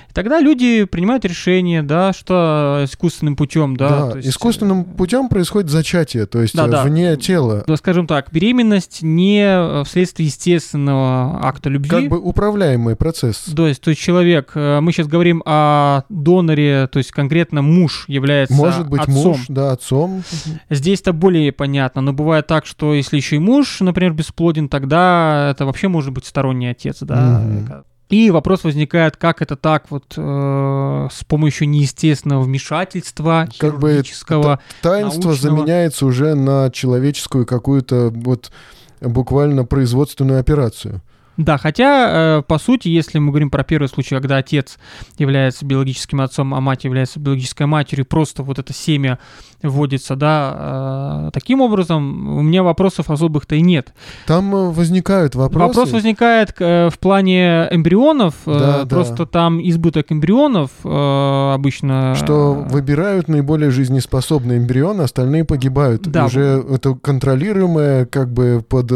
И тогда люди принимают решение, да, что просто искусственным путем, да.
Да, есть... искусственным э, путем происходит зачатие, то есть да, да. вне тела.
Да, скажем так, беременность не э, вследствие естественного акта любви.
Как бы управляемый процесс.
То есть, то есть человек, э, мы сейчас говорим о доноре, то есть конкретно муж является
Может быть
отцом.
муж, да, отцом.
Здесь-то более понятно, но бывает так, что если еще и муж, например, бесплоден, тогда это вообще может быть сторонний отец, да. Mm-hmm. И вопрос возникает, как это так вот э, с помощью неестественного вмешательства, как бы
таинство научного... заменяется уже на человеческую какую-то вот буквально производственную операцию.
Да, хотя, э, по сути, если мы говорим про первый случай, когда отец является биологическим отцом, а мать является биологической матерью, просто вот это семя вводится, да, э, таким образом, у меня вопросов особых-то и нет.
Там э, возникают вопросы.
Вопрос возникает э, в плане эмбрионов,
Да,
просто
да.
там избыток эмбрионов обычно...
Что выбирают наиболее жизнеспособные эмбрионы, остальные погибают.
Да.
Уже это контролируемое, как бы под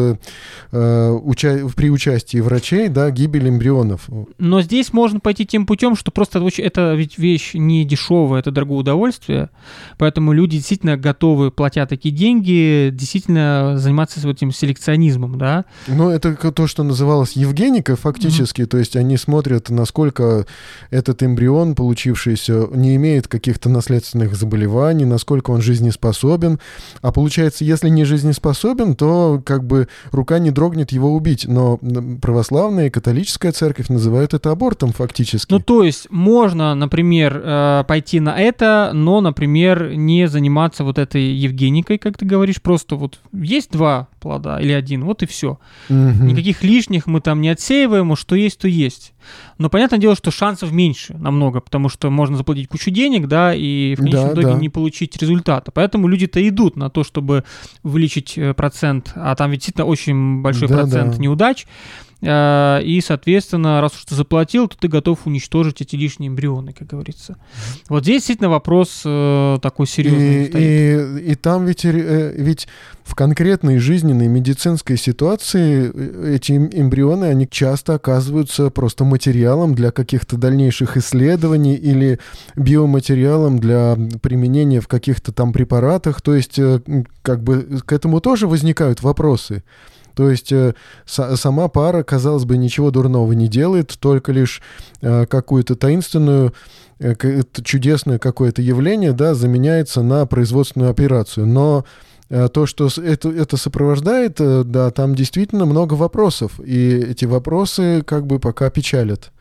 уча- при участии врачей, да, гибель эмбрионов.
Но здесь можно пойти тем путем, что просто это ведь вещь не дешевая, это дорогое удовольствие, поэтому люди действительно готовы, платя такие деньги, действительно заниматься вот этим селекционизмом, да.
Ну, это то, что называлось Евгеникой, фактически. То есть они смотрят, насколько этот эмбрион, получившийся, не имеет каких-то наследственных заболеваний, насколько он жизнеспособен. А получается, если не жизнеспособен, то как бы рука не дрогнет его убить. Но православная и католическая церковь называют это абортом фактически.
Ну, то есть можно, например, э, пойти на это, но, например, не заниматься вот этой Евгеникой, как ты говоришь, просто вот есть два плода или один, вот и все.
Мгм.
Никаких лишних мы там не отсеиваем, что есть, то есть. Но понятное дело, что шансов меньше намного, потому что можно заплатить кучу денег, да, и в конечном
Да,
итоге
да.
не получить результата. Поэтому люди-то идут на то, чтобы увеличить э, процент, а там ведь действительно очень большой
Да,
процент
да.
неудач. Э, И, соответственно, раз уж ты заплатил, то ты готов уничтожить эти лишние эмбрионы, как говорится. Вот здесь действительно вопрос э, такой серьезный
И,
стоит.
и, и там ведь, э, ведь в конкретной жизненной медицинской ситуации эти эм- эмбрионы, они часто оказываются просто материалом для каких-то дальнейших исследований или биоматериалом для применения в каких-то там препаратах. То есть как бы к этому тоже возникают вопросы. То есть э, са- сама пара, казалось бы, ничего дурного не делает, только лишь э, какую-то таинственную э, это чудесное какое-то явление, да, заменяется на производственную операцию. Но э, то, что это, это сопровождает, э, да, там действительно много вопросов. И эти вопросы как бы пока печалят.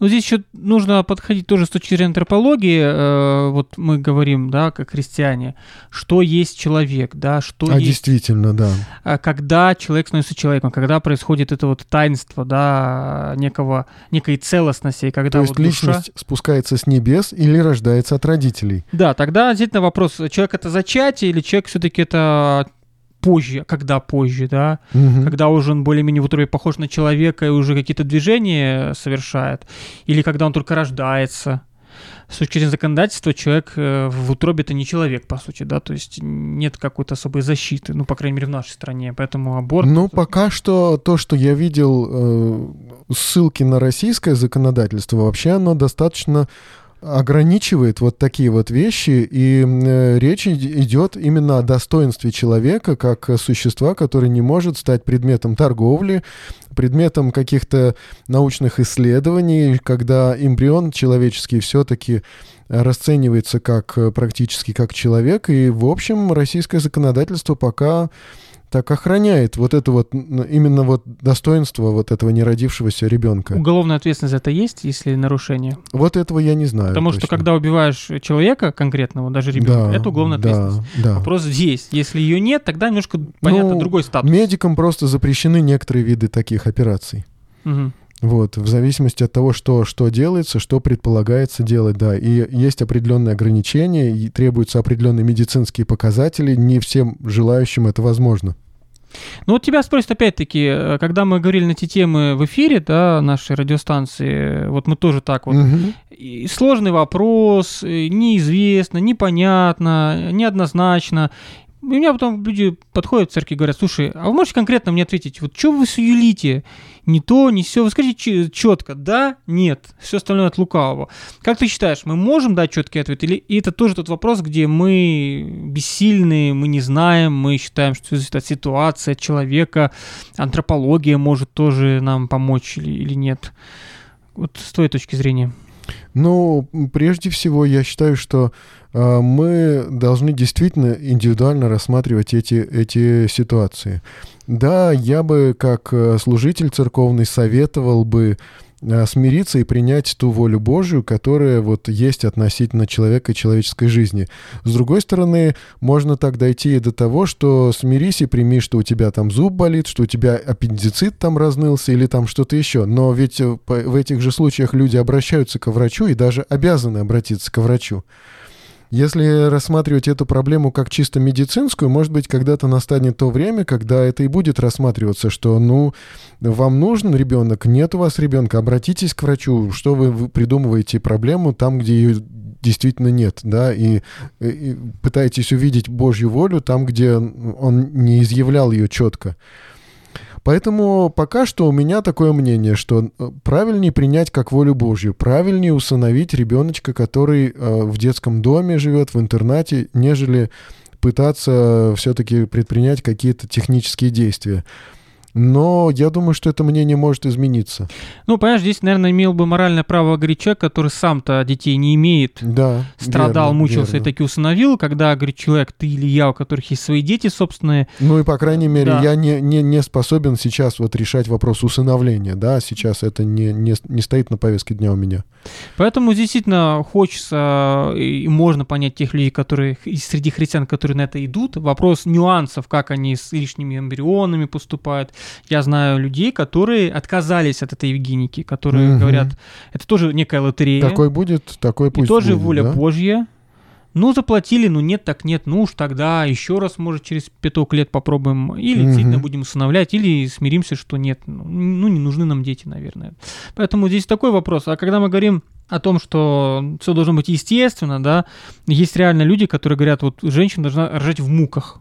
Ну, здесь еще нужно подходить тоже с точки зрения антропологии. Э, вот мы говорим, да, как христиане, что есть человек, да, что
а
есть
действительно, да.
а когда человек становится человеком, когда происходит это вот таинство, да, некого, некой целостности, когда
То есть
вот душа...
личность спускается с небес или рождается от родителей.
Да, тогда действительно вопрос, человек это зачатие или человек все-таки это позже, когда позже, да,
Мгм.
когда уже он более-менее в утробе похож на человека и уже какие-то движения совершает, или когда он только рождается. С точки зрения законодательства человек э, в утробе это не человек, по сути, да, то есть нет какой-то особой защиты, ну, по крайней мере, в нашей стране, поэтому аборт...
Ну, пока что то, что я видел, э, ссылки на российское законодательство, вообще оно достаточно ограничивает вот такие вот вещи, и э, речь идет именно о достоинстве человека как существа, который не может стать предметом торговли, предметом каких-то научных исследований, когда эмбрион человеческий все-таки расценивается как э, практически как человек, и в общем российское законодательство пока так охраняет вот это вот именно вот достоинство вот этого неродившегося ребенка.
Уголовная ответственность за это есть, если нарушение?
Вот этого я не знаю.
Потому что
точно.
когда убиваешь человека конкретного, даже ребенка,
Да,
это уголовная
да,
ответственность.
Да.
Вопрос здесь. Если ее нет, тогда немножко понятно
Ну,
другой статус.
Медикам просто запрещены некоторые виды таких операций.
Мгм.
Вот, в зависимости от того, что, что делается, что предполагается делать, да. И есть определенные ограничения, и требуются определенные медицинские показатели. Не всем желающим это возможно.
Ну вот тебя спросят опять-таки, э, когда мы говорили на эти темы в эфире, да, нашей радиостанции, вот мы тоже так вот.
Мгм.
И сложный вопрос, э, неизвестно, непонятно, неоднозначно. У меня потом люди подходят в церкви и говорят, слушай, а вы можете конкретно мне ответить, вот что вы суелите? Не то, не все. Вы скажите четко, да, нет, все остальное от лукавого. Как ты считаешь, мы можем дать четкий ответ? Или и это тоже тот вопрос, где мы бессильны, мы не знаем, мы считаем, что зависит от ситуации, от человека, антропология может тоже нам помочь или, или нет? Вот с твоей точки зрения.
Ну, прежде всего, я считаю, что мы должны действительно индивидуально рассматривать эти, эти ситуации. Да, я бы как э, служитель церковный советовал бы э, смириться и принять ту волю Божию, которая вот есть относительно человека и человеческой жизни. С другой стороны, можно так дойти и до того, что смирись и прими, что у тебя там зуб болит, что у тебя аппендицит там разнылся или там что-то еще. Но ведь э, в этих же случаях люди обращаются к врачу и даже обязаны обратиться к врачу. Если рассматривать эту проблему как чисто медицинскую, может быть, когда-то настанет то время, когда это и будет рассматриваться, что, ну, вам нужен ребенок, нет у вас ребенка, обратитесь к врачу, что вы придумываете проблему там, где ее действительно нет, да, и, и пытаетесь увидеть Божью волю там, где он не изъявлял ее четко. Поэтому пока что у меня такое мнение, что э, правильнее принять как волю Божью, правильнее усыновить ребеночка, который э, в детском доме живет, в интернате, нежели пытаться все-таки предпринять какие-то технические действия. Но я думаю, что это мнение может измениться.
Ну, понимаешь, здесь, наверное, имел бы моральное право говорить человек, который сам-то детей не имеет.
Да.
Страдал,
верно,
мучился
верно.
и таки усыновил, когда, говорит, человек, ты или я, у которых есть свои дети собственные.
Ну и, по крайней мере,
Да.
я не, не, не способен сейчас вот решать вопрос усыновления, да, сейчас это не, не, не стоит на повестке дня у меня.
Поэтому действительно хочется и можно понять тех людей, которые и среди христиан, которые на это идут. Вопрос нюансов, как они с лишними эмбрионами поступают. Я знаю людей, которые отказались от этой евгеники, которые
Мгм.
говорят, это тоже некая лотерея.
Такой будет, такой
и
пусть
тоже
будет,
воля
да?
Божья. Ну, заплатили, ну нет, так нет, ну уж тогда еще раз, может, через пяток лет попробуем, или
Мгм.
действительно будем усыновлять, или смиримся, что нет, ну, ну, не нужны нам дети, наверное. Поэтому здесь такой вопрос. А когда мы говорим о том, что все должно быть естественно, да, есть реально люди, которые говорят, вот женщина должна рожать в муках.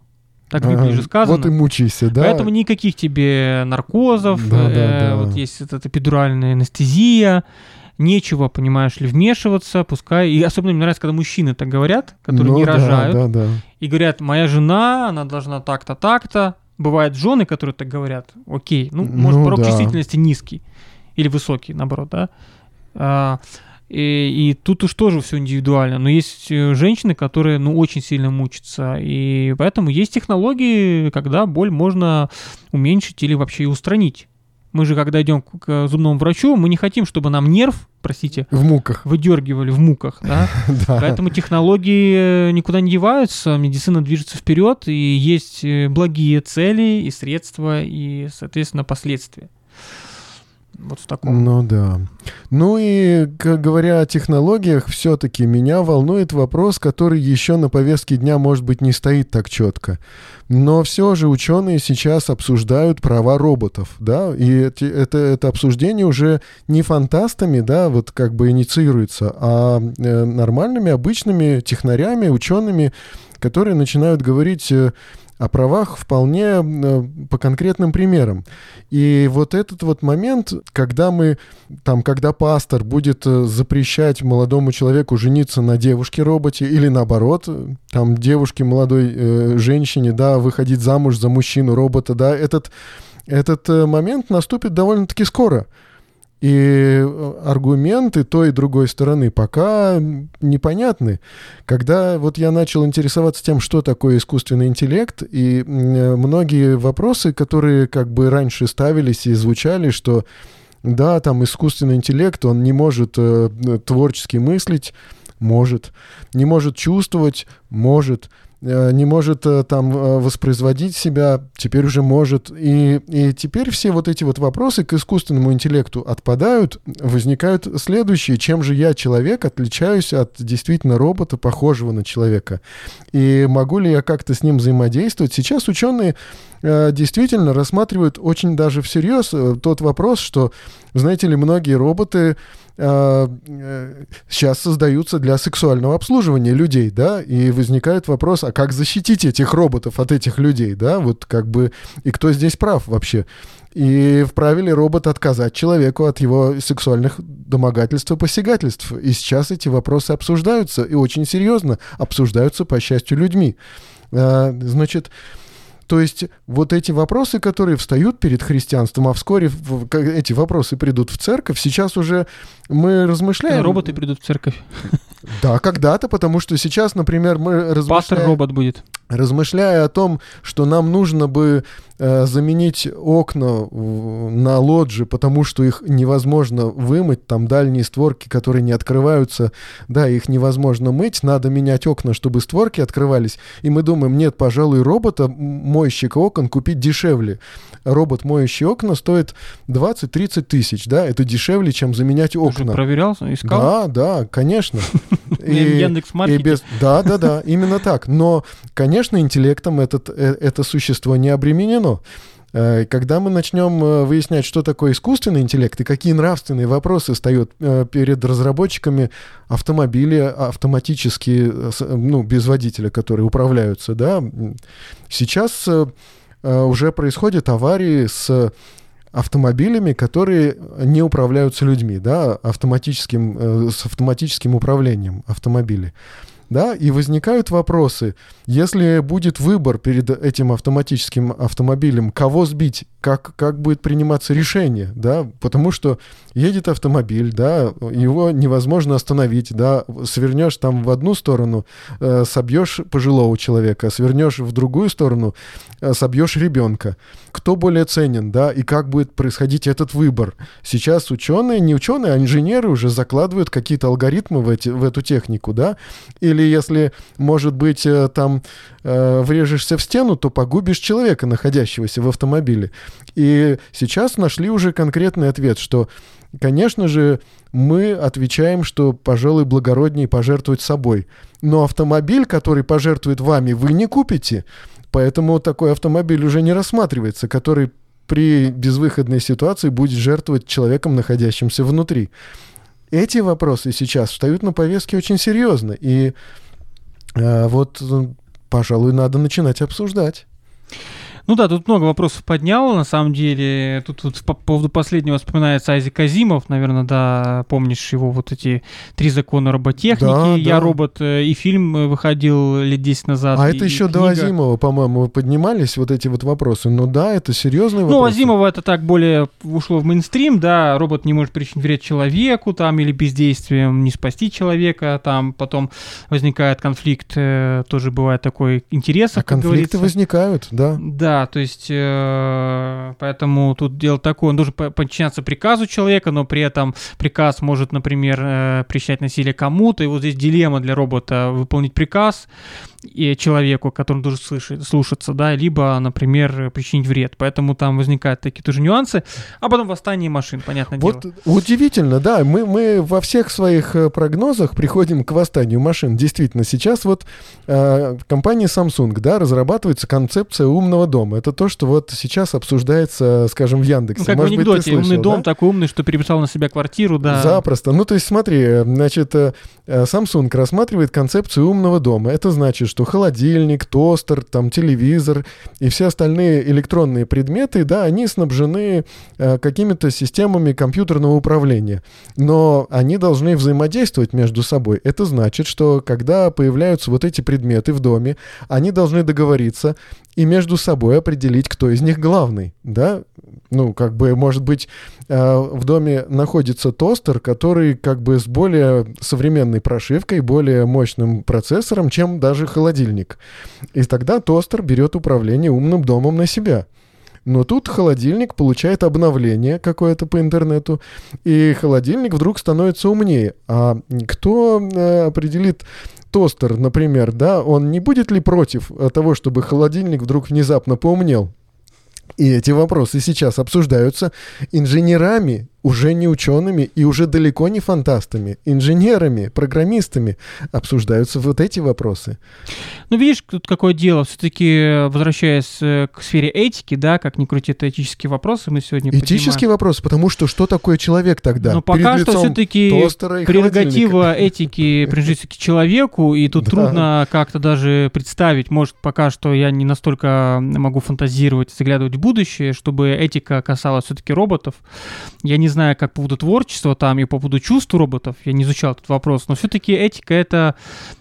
Так в Библии же сказано.
Вот и мучайся, да?
Поэтому никаких тебе наркозов,
Да, да,
э,
да.
вот есть эта эпидуральная анестезия, нечего, понимаешь ли, вмешиваться, пускай. И особенно мне нравится, когда мужчины так говорят, которые
Ну
не
да,
рожают,
Да, да.
и говорят, моя жена, она должна так-то, так-то. Бывают жены, которые так говорят, окей, ну, может,
Ну
порог
да.
чувствительности низкий или высокий, наоборот, да. А, и, и тут уж тоже все индивидуально. Но есть э, женщины, которые, ну, очень сильно мучатся. И поэтому есть технологии, когда боль можно уменьшить или вообще и устранить. Мы же, когда идем к зубному врачу, мы не хотим, чтобы нам нерв, простите,
В муках,
выдергивали в муках, да. *laughs*
да.
Поэтому технологии э, никуда не деваются, медицина движется вперед, и есть э, благие цели и средства, и, соответственно, последствия. Вот в таком.
Ну да. Ну и, как говоря о технологиях, все-таки меня волнует вопрос, который еще на повестке дня, может быть, не стоит так четко. Но все же ученые сейчас обсуждают права роботов, да, и эти- это, это обсуждение уже не фантастами, да, вот как бы инициируется, а э, нормальными, обычными технарями, учеными, которые начинают говорить э, о правах вполне э, по конкретным примерам. И вот этот вот момент, когда мы, там, когда пастор будет э, запрещать молодому человеку жениться на девушке-роботе или наоборот, э, там, девушке, молодой э, женщине, да, выходить замуж за мужчину-робота, да, этот, этот момент наступит довольно-таки скоро. И э, аргументы той и другой стороны пока непонятны. Когда вот я начал интересоваться тем, что такое искусственный интеллект, и э, многие вопросы, которые как бы раньше ставились и звучали, что да, там искусственный интеллект, он не может э, творчески мыслить, может, не может чувствовать, может, не может э, там э, воспроизводить себя, теперь уже может. И, и теперь все вот эти вот вопросы к искусственному интеллекту отпадают, возникают следующие. Чем же я, человек, отличаюсь от действительно робота, похожего на человека? И могу ли я как-то с ним взаимодействовать? Сейчас ученые э, действительно рассматривают очень даже всерьез э, тот вопрос, что, знаете ли, многие роботы э, э, сейчас создаются для сексуального обслуживания людей, да, и возникает вопрос, а как защитить этих роботов от этих людей, да, вот как бы, и кто здесь прав вообще? И вправе ли робот отказать человеку от его сексуальных домогательств и посягательств? И сейчас эти вопросы обсуждаются, и очень серьезно обсуждаются, по счастью, людьми. А, Значит, то есть вот эти вопросы, которые встают перед христианством, а вскоре эти вопросы придут в церковь, сейчас уже мы размышляем...
Роботы придут в церковь.
Да, когда-то, потому что сейчас, например, мы размышляем...
Пастор робот будет.
Размышляя о том, что нам нужно бы э, заменить окна на лоджи, потому что их невозможно вымыть, там дальние створки, которые не открываются, да, их невозможно мыть, надо менять окна, чтобы створки открывались, и мы думаем, нет, пожалуй, робота, мойщика окон купить дешевле. Робот, моющий окна, стоит 20-30 тысяч, да, это дешевле, чем заменять окна. Ты
проверял, искал?
Да, да, конечно. *laughs*
Яндекс.Маркете?
Да, да, да, именно так. Но, конечно, интеллектом этот, э, это существо не обременено. Э, когда мы начнем э, выяснять, что такое искусственный интеллект и какие нравственные вопросы стоят перед разработчиками автомобили автоматически, ну, без водителя, которые управляются, да, сейчас уже происходят аварии с автомобилями, которые не управляются людьми, да, автоматическим, с автоматическим управлением автомобилей да, и возникают вопросы, если будет выбор перед этим автоматическим автомобилем, кого сбить, как, как будет приниматься решение, да, потому что едет автомобиль, да, его невозможно остановить, да, свернешь там в одну сторону, э, собьешь пожилого человека, свернешь в другую сторону, э, собьешь ребенка. Кто более ценен, да, и как будет происходить этот выбор? Сейчас ученые, не ученые, а инженеры уже закладывают какие-то алгоритмы в, эти, в эту технику, да, или если, может быть, э, там э, врежешься в стену, то погубишь человека, находящегося в автомобиле. И сейчас нашли уже конкретный ответ, что, конечно же, мы отвечаем, что, пожалуй, благороднее пожертвовать собой. Но автомобиль, который пожертвует вами, вы не купите. Поэтому такой автомобиль уже не рассматривается, который при безвыходной ситуации будет жертвовать человеком, находящимся внутри. Эти вопросы сейчас встают на повестке очень серьезно. И э, вот, пожалуй, надо начинать обсуждать.
Ну да, тут много вопросов поднял, на самом деле. Тут вот по поводу последнего вспоминается Айзек Азимов, наверное, да, помнишь его вот эти «Три закона роботехники», да, «Я да. робот» э, и фильм э, выходил лет 10 назад.
А это еще книга. до Азимова, по-моему, поднимались вот эти вот вопросы. Ну да, это серьезные
ну, вопросы. Ну, Азимова это так более ушло в мейнстрим, да, робот не может причинить вред человеку там или бездействием не спасти человека, там потом возникает конфликт, э, тоже бывает такой интерес. А
конфликты возникают, да.
Да, то есть э, поэтому тут дело такое, он должен подчиняться приказу человека, но при этом приказ может, например, э, причинять насилие кому-то, и вот здесь дилемма для робота выполнить приказ, человеку, который должен слышать, слушаться, да, либо, например, причинить вред. Поэтому там возникают такие тоже нюансы. А потом восстание машин, понятно
вот
дело.
Удивительно, да. Мы, мы во всех своих э, прогнозах приходим к восстанию машин. Действительно, сейчас вот э, компания Samsung, да, разрабатывается концепция умного дома. Это то, что вот сейчас обсуждается, скажем, в Яндексе.
Ну, как Может в анекдоте, быть, слышал, умный дом да? такой умный, что переписал на себя квартиру, да.
Запросто. Ну, то есть смотри, значит, э, Samsung рассматривает концепцию умного дома. Это значит, что холодильник, тостер, там, телевизор и все остальные электронные предметы, да, они снабжены э, какими-то системами компьютерного управления. Но они должны взаимодействовать между собой. Это значит, что когда появляются вот эти предметы в доме, они должны договориться и между собой определить, кто из них главный, да? Ну, как бы, может быть, э, в доме находится тостер, который как бы с более современной прошивкой, более мощным процессором, чем даже холодильник. И тогда тостер берет управление умным домом на себя. Но тут холодильник получает обновление какое-то по интернету, и холодильник вдруг становится умнее. А кто э, определит тостер, например, да, он не будет ли против э, того, чтобы холодильник вдруг внезапно поумнел? И эти вопросы сейчас обсуждаются инженерами уже не учеными и уже далеко не фантастами, инженерами, программистами обсуждаются вот эти вопросы.
Ну, видишь, тут какое дело. Все-таки, возвращаясь э, к сфере этики, да, как ни крути, это этические вопросы мы сегодня
Этический поднимаем. вопрос, потому что что такое человек тогда?
Но пока что все-таки прерогатива этики *laughs* принадлежит к человеку, и тут да. трудно как-то даже представить, может, пока что я не настолько могу фантазировать, заглядывать в будущее, чтобы этика касалась все-таки роботов. Я не не знаю, как по поводу творчества там и по поводу чувств роботов, я не изучал этот вопрос, но все-таки этика это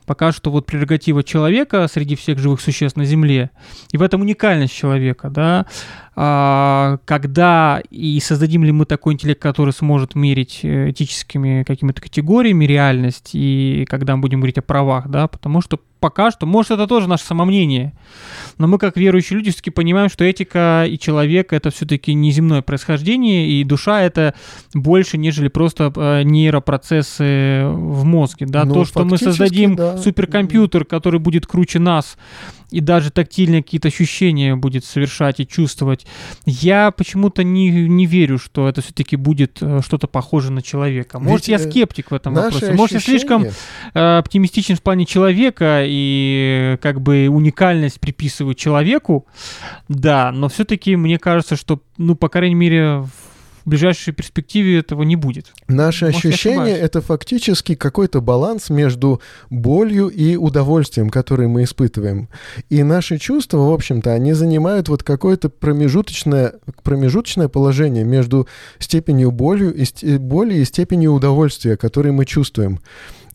пока что вот прерогатива человека среди всех живых существ на Земле. И в этом уникальность человека, да. А, когда и создадим ли мы такой интеллект, который сможет мерить э, этическими какими-то категориями реальность, и когда мы будем говорить о правах, да, потому что пока что, может, это тоже наше самомнение, но мы, как верующие люди, все-таки понимаем, что этика и человек — это все-таки неземное происхождение, и душа — это больше, нежели просто э, нейропроцессы в мозге, да, ну, то, что мы создадим да. суперкомпьютер, который будет круче нас, и даже тактильные какие-то ощущения будет совершать и чувствовать. Я почему-то не, не верю, что это все-таки будет э, что-то похоже на человека. Может, Ведь я э, скептик в этом вопросе. Может, я слишком э, оптимистичен в плане человека и как бы уникальность приписываю человеку, да, но все-таки мне кажется, что, ну, по крайней мере, в в ближайшей перспективе этого не будет.
Наше Может, ощущение — это фактически какой-то баланс между болью и удовольствием, который мы испытываем. И наши чувства, в общем-то, они занимают вот какое-то промежуточное, промежуточное положение между степенью боли и, боли и степенью удовольствия, который мы чувствуем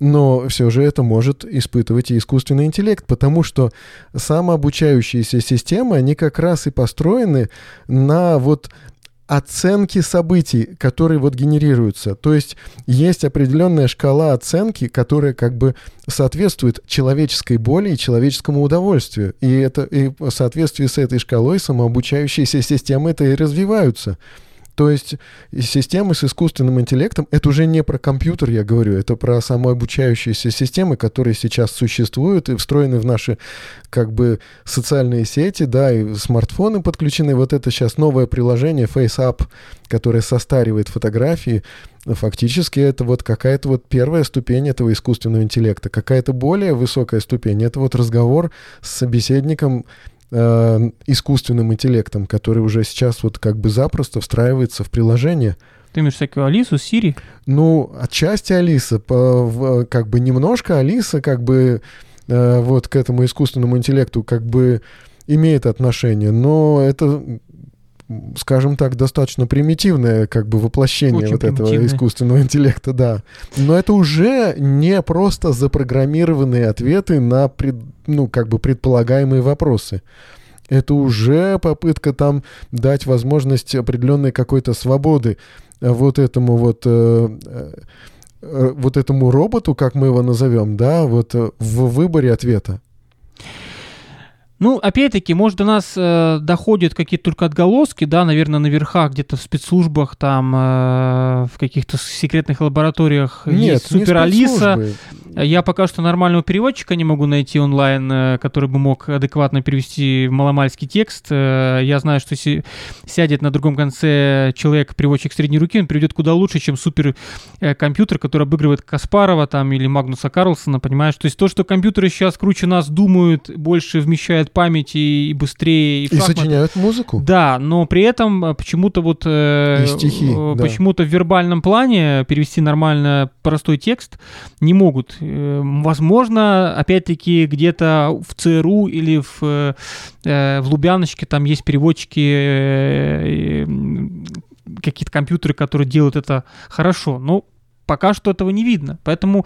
но все же это может испытывать и искусственный интеллект, потому что самообучающиеся системы, они как раз и построены на вот оценки событий, которые вот генерируются. То есть есть определенная шкала оценки, которая как бы соответствует человеческой боли и человеческому удовольствию. И это и в соответствии с этой шкалой самообучающиеся системы это и развиваются. То есть системы с искусственным интеллектом, это уже не про компьютер, я говорю, это про самообучающиеся системы, которые сейчас существуют и встроены в наши как бы социальные сети, да, и смартфоны подключены. Вот это сейчас новое приложение FaceApp, которое состаривает фотографии, фактически это вот какая-то вот первая ступень этого искусственного интеллекта. Какая-то более высокая ступень — это вот разговор с собеседником э, искусственным интеллектом, который уже сейчас вот как бы запросто встраивается в приложение.
Ты имеешь всякую Алису, Сири?
Ну, отчасти Алиса, по, в, как бы немножко Алиса, как бы э, вот к этому искусственному интеллекту как бы имеет отношение, но это скажем так, достаточно примитивное как бы воплощение Очень вот этого искусственного интеллекта, да. Но это уже не просто запрограммированные ответы на, пред, ну, как бы предполагаемые вопросы. Это уже попытка там дать возможность определенной какой-то свободы вот этому вот э, э, вот этому роботу, как мы его назовем, да, вот э, в выборе ответа.
Ну, опять-таки, может, до нас э, доходят какие-то только отголоски, да, наверное, на верхах, где-то в спецслужбах, там, э, в каких-то секретных лабораториях Нет, есть Супер Алиса. Я пока что нормального переводчика не могу найти онлайн, э, который бы мог адекватно перевести маломальский текст. Э, я знаю, что си- сядет на другом конце человек, переводчик средней руки, он приведет куда лучше, чем супер э, компьютер, который обыгрывает Каспарова там или Магнуса Карлсона, понимаешь? То есть то, что компьютеры сейчас круче нас думают, больше вмещают памяти и быстрее.
И, и сочиняют музыку.
Да, но при этом э, почему-то вот... Э,
и стихи,
э, Почему-то в вербальном плане перевести нормально простой текст не могут. Э, возможно, опять-таки, где-то в ЦРУ или в, э, в Лубяночке там есть переводчики э, какие-то компьютеры, которые делают это хорошо. Но пока что этого не видно. Поэтому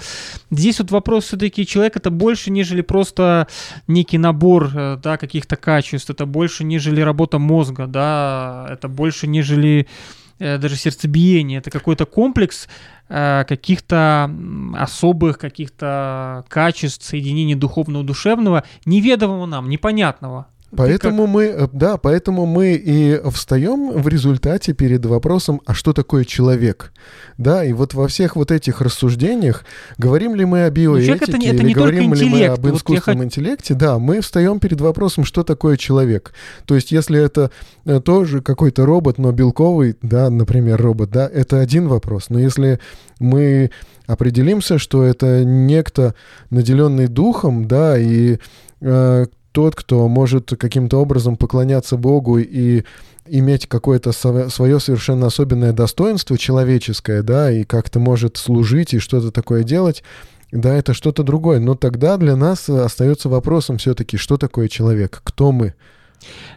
здесь вот вопрос все-таки человек это больше, нежели просто некий набор э, да, каких-то качеств, это больше, нежели работа мозга, да, это больше, нежели э, даже сердцебиение, это какой-то комплекс э, каких-то особых каких-то качеств соединения духовного-душевного, неведомого нам, непонятного.
Поэтому мы, э, да, поэтому мы и встаем в результате перед вопросом, а что такое человек? Да, и вот во всех вот этих рассуждениях, говорим ли мы о биоэтике, это не, это не говорим ли мы об искусственном вот интеллекте, да, мы встаем перед вопросом, что такое человек. То есть, если это э, тоже какой-то робот, но белковый, да, например, робот, да, это один вопрос. Но если мы определимся, что это некто, наделенный духом, да, и э, тот, кто может каким-то образом поклоняться Богу и иметь какое-то свое совершенно особенное достоинство человеческое, да, и как-то может служить и что-то такое делать, да, это что-то другое. Но тогда для нас остается вопросом все-таки, что такое человек, кто мы.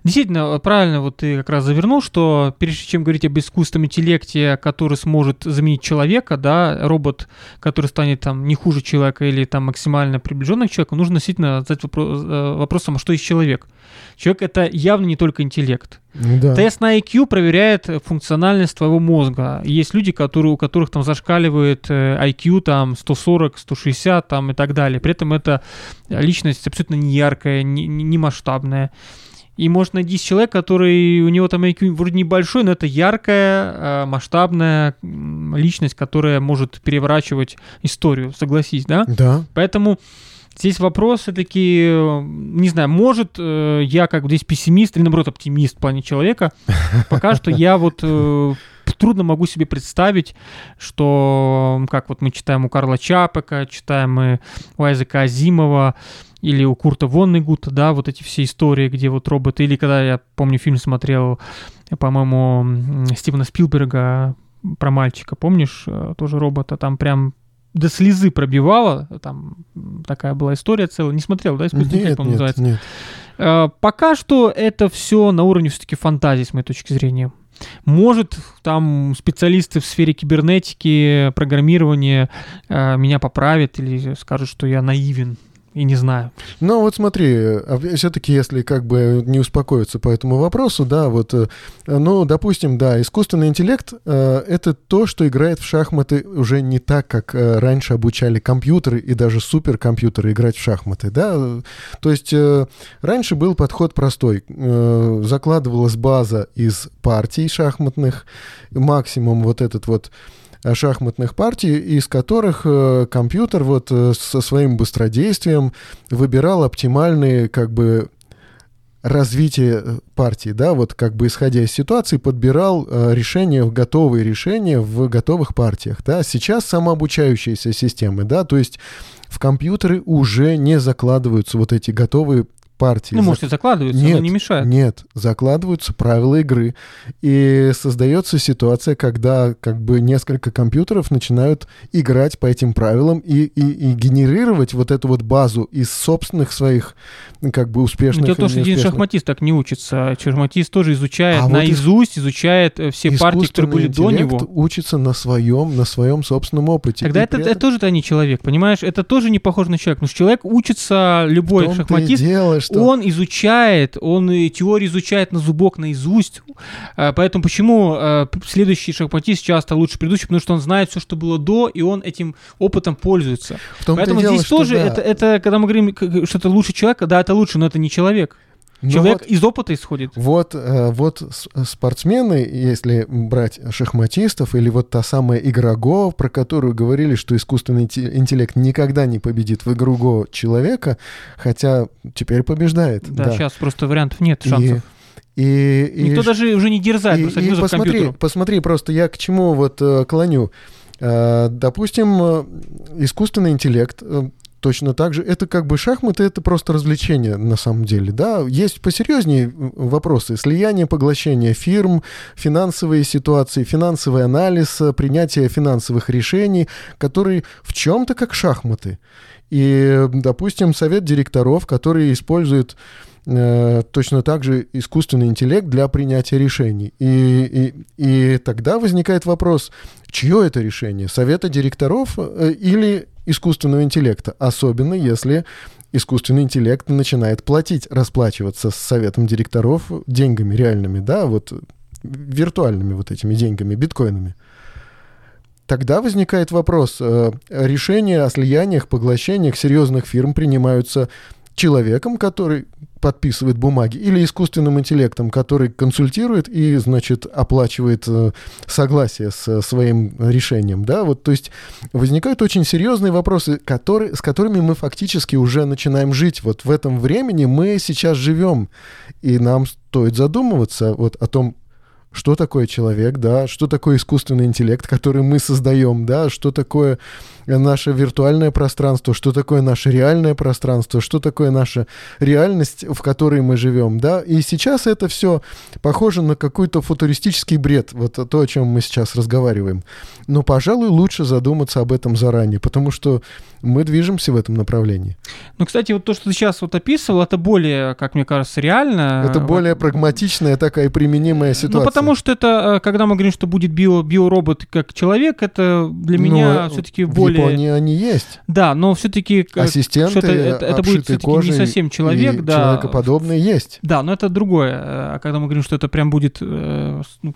Действительно, правильно вот ты как раз завернул, что прежде чем говорить об искусственном интеллекте, который сможет заменить человека, да, робот, который станет там не хуже человека или там максимально приближенным к человеку, нужно действительно задать вопрос, э, вопросом, а что есть человек? Человек это явно не только интеллект. Да. Тест на IQ проверяет функциональность твоего мозга. Есть люди, которые, у которых там зашкаливает IQ э, там 140, 160 там и так далее. При этом это личность абсолютно не яркая, не, не масштабная. И может найти человек, который у него там IQ вроде небольшой, но это яркая, а, масштабная личность, которая может переворачивать историю, согласись, да?
Да.
Поэтому здесь вопрос все-таки, не знаю, может э, я как здесь пессимист или наоборот оптимист в плане человека, пока что я вот э, трудно могу себе представить, что как вот мы читаем у Карла Чапека, читаем мы у Айзека Азимова, или у Курта Воннегута, да, вот эти все истории, где вот роботы, или когда я помню фильм смотрел, по-моему, Стивена Спилберга про мальчика, помнишь, э, тоже робота, там прям до слезы пробивало, там такая была история целая, не смотрел, да,
искусственный нет, нет, называется? Нет.
Э, пока что это все на уровне все-таки фантазии, с моей точки зрения. Может, там специалисты в сфере кибернетики, программирования э, меня поправят или скажут, что я наивен и не знаю.
Ну вот смотри, а все-таки если как бы не успокоиться по этому вопросу, да, вот, э, ну, допустим, да, искусственный интеллект э, это то, что играет в шахматы уже не так, как э, раньше обучали компьютеры и даже суперкомпьютеры играть в шахматы, да, то есть раньше был подход простой, закладывалась база из партий шахматных, максимум вот этот вот шахматных партий, из которых э, компьютер вот э, со своим быстродействием выбирал оптимальные как бы развитие партии, да, вот как бы исходя из ситуации подбирал э, решения, готовые решения в готовых партиях, да. Сейчас самообучающиеся системы, да, то есть в компьютеры уже не закладываются вот эти готовые партии.
Ну, может, и закладываются, нет, но не мешает.
Нет, закладываются правила игры. И создается ситуация, когда как бы несколько компьютеров начинают играть по этим правилам и, и, и генерировать вот эту вот базу из собственных своих как бы успешных...
Дело в том, что один шахматист так не учится. Шахматист тоже изучает а наизусть, вот изучает э, все партии, которые были до него.
учится на своем, на своем собственном опыте.
Тогда это, этом... это тоже-то не человек, понимаешь? Это тоже не похоже на человека. Но человек учится, любой шахматист, дело, что... он изучает, он теорию изучает на зубок, наизусть. А, поэтому почему а, следующий шахматист часто лучше предыдущий, потому что он знает все, что было до, и он этим опытом пользуется. Поэтому дело, здесь тоже да. это, это, когда мы говорим, что это лучше человека, да, это лучше, но это не человек. Ну Человек вот, из опыта исходит.
Вот, э, вот спортсмены, если брать шахматистов, или вот та самая игра Го, про которую говорили, что искусственный интеллект никогда не победит в игру Го человека, хотя теперь побеждает.
Да, да. сейчас просто вариантов нет, шансов.
И, и,
Никто и, даже уже не дерзает,
и, просто и посмотри, посмотри, просто я к чему вот э, клоню. Э, допустим, э, искусственный интеллект э, точно так же. Это как бы шахматы, это просто развлечение на самом деле, да. Есть посерьезнее вопросы. Слияние, поглощение фирм, финансовые ситуации, финансовый анализ, принятие финансовых решений, которые в чем-то как шахматы. И, допустим, совет директоров, который использует э, точно так же искусственный интеллект для принятия решений. И, и, и тогда возникает вопрос, чье это решение? Совета директоров э, или искусственного интеллекта, особенно если искусственный интеллект начинает платить, расплачиваться с советом директоров деньгами реальными, да, вот виртуальными вот этими деньгами, биткоинами. Тогда возникает вопрос, э, решения о слияниях, поглощениях серьезных фирм принимаются человеком, который подписывает бумаги, или искусственным интеллектом, который консультирует и, значит, оплачивает э, согласие с своим решением, да, вот, то есть возникают очень серьезные вопросы, которые, с которыми мы фактически уже начинаем жить, вот в этом времени мы сейчас живем, и нам стоит задумываться вот о том, что такое человек, да, что такое искусственный интеллект, который мы создаем, да, что такое наше виртуальное пространство, что такое наше реальное пространство, что такое наша реальность, в которой мы живем, да. И сейчас это все похоже на какой-то футуристический бред, вот то, о чем мы сейчас разговариваем. Но, пожалуй, лучше задуматься об этом заранее, потому что мы движемся в этом направлении.
Ну, кстати, вот то, что ты сейчас вот описывал, это более, как мне кажется, реально.
Это более прагматичная такая применимая ситуация.
Ну, потому что это, э, когда мы говорим, что будет био, биоробот как человек, это для меня ну, все-таки более...
В Японии они есть.
Да, но все-таки...
Ассистенты,
это, это, будет все-таки не совсем человек, да.
Человекоподобные есть.
Да, но это другое. А когда мы говорим, что это прям будет э, ну,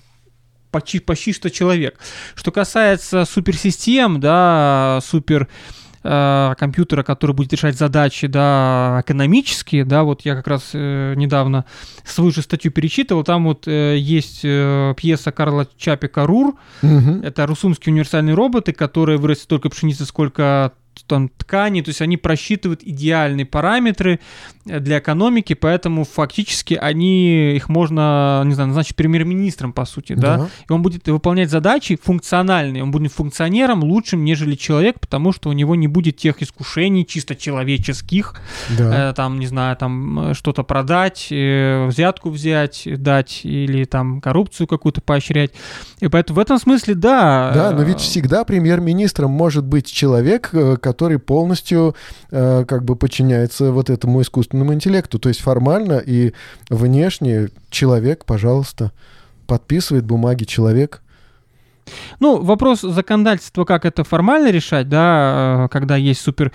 почти, почти что человек. Что касается суперсистем, да, супер э, компьютера, который будет решать задачи, да, экономические, да, вот я как раз э, недавно свою же статью перечитывал, там вот э, есть э, пьеса Карла Чапи «Карур», угу. это русумские универсальные роботы, которые вырастут столько пшеницы, сколько там ткани, то есть они просчитывают идеальные параметры э, для экономики, поэтому фактически они, их можно, не знаю, назначить премьер-министром, по сути, да? да, и он будет выполнять задачи функциональные, он будет функционером лучшим, нежели человек, потому что у него не будет тех искушений чисто человеческих, да. э, там, не знаю, там э, что-то продать, э, взятку взять, дать или там коррупцию какую-то поощрять, и поэтому в этом смысле, да.
Да, но ведь всегда премьер-министром может быть человек, э, который полностью э, как бы подчиняется вот этому искусственному интеллекту. То есть формально и внешне человек, пожалуйста, подписывает бумаги человек.
Ну, вопрос законодательства, как это формально решать, да, э, когда есть супер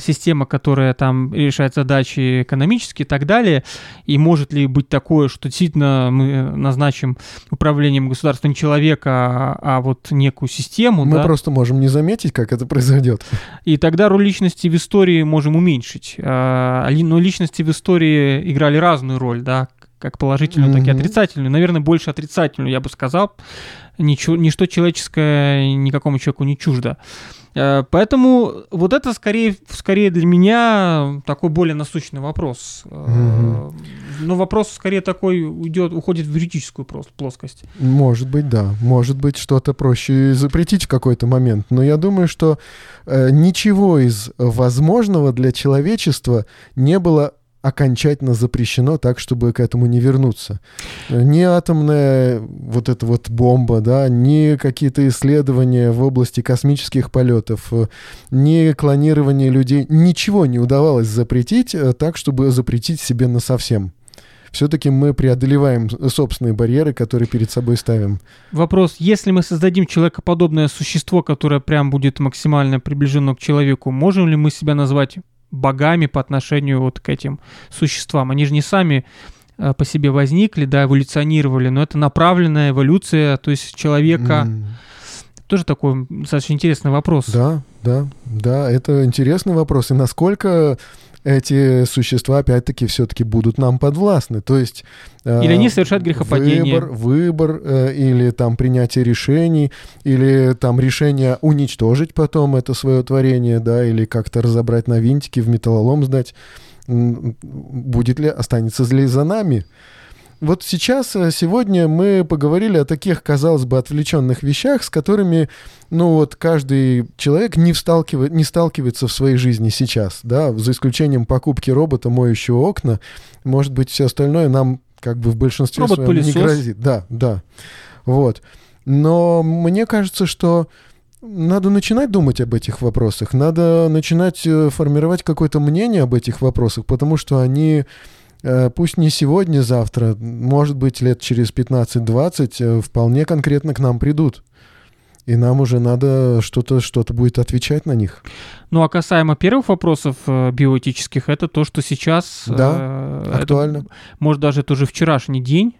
система, которая там решает задачи экономические и так далее, и может ли быть такое, что действительно мы назначим управлением государства не человека, а, а вот некую систему.
Мы
да?
просто можем не заметить, как это произойдет.
И тогда роль личности в истории можем уменьшить. А, но личности в истории играли разную роль, да, как положительную, mm-hmm. так и отрицательную. Наверное, больше отрицательную, я бы сказал. Ничего, ничто человеческое никакому человеку не чуждо. Э, поэтому вот это скорее, скорее для меня такой более насущный вопрос. Mm-hmm. Но вопрос скорее такой уйдет, уходит в юридическую плоскость.
Может быть, да. Может быть, что-то проще запретить в какой-то момент. Но я думаю, что э, ничего из возможного для человечества не было окончательно запрещено так, чтобы к этому не вернуться. Ни атомная вот эта вот бомба, да, ни какие-то исследования в области космических полетов, ни клонирование людей, ничего не удавалось запретить э, так, чтобы запретить себе на совсем все-таки мы преодолеваем собственные барьеры, которые перед собой ставим.
Вопрос, если мы создадим человекоподобное существо, которое прям будет максимально приближено к человеку, можем ли мы себя назвать богами по отношению вот к этим существам. Они же не сами э, по себе возникли, да, эволюционировали, но это направленная эволюция, то есть человека. Mm. Тоже такой достаточно интересный вопрос.
Да, да, да, это интересный вопрос. И насколько эти существа, опять-таки, все-таки будут нам подвластны. То есть...
Э, или они совершают грехопадение.
Выбор, выбор э, или там принятие решений, или там решение уничтожить потом это свое творение, да, или как-то разобрать на винтики, в металлолом сдать. Будет ли, останется ли за нами? Вот сейчас, э, сегодня мы поговорили о таких, казалось бы, отвлеченных вещах, с которыми, ну вот, каждый человек не, сталкивает, не сталкивается в своей жизни сейчас, да, за исключением покупки робота, моющего окна. Может быть, все остальное нам как бы в большинстве своем не грозит. Да, да. Вот. Но мне кажется, что надо начинать думать об этих вопросах, надо начинать э, формировать какое-то мнение об этих вопросах, потому что они пусть не сегодня, завтра, может быть, лет через 15-20 э, вполне конкретно к нам придут. И нам уже надо что-то что будет отвечать на них.
Ну а касаемо первых вопросов э, биоэтических, это то, что сейчас...
Да, э, актуально.
Это, может, даже это уже вчерашний день.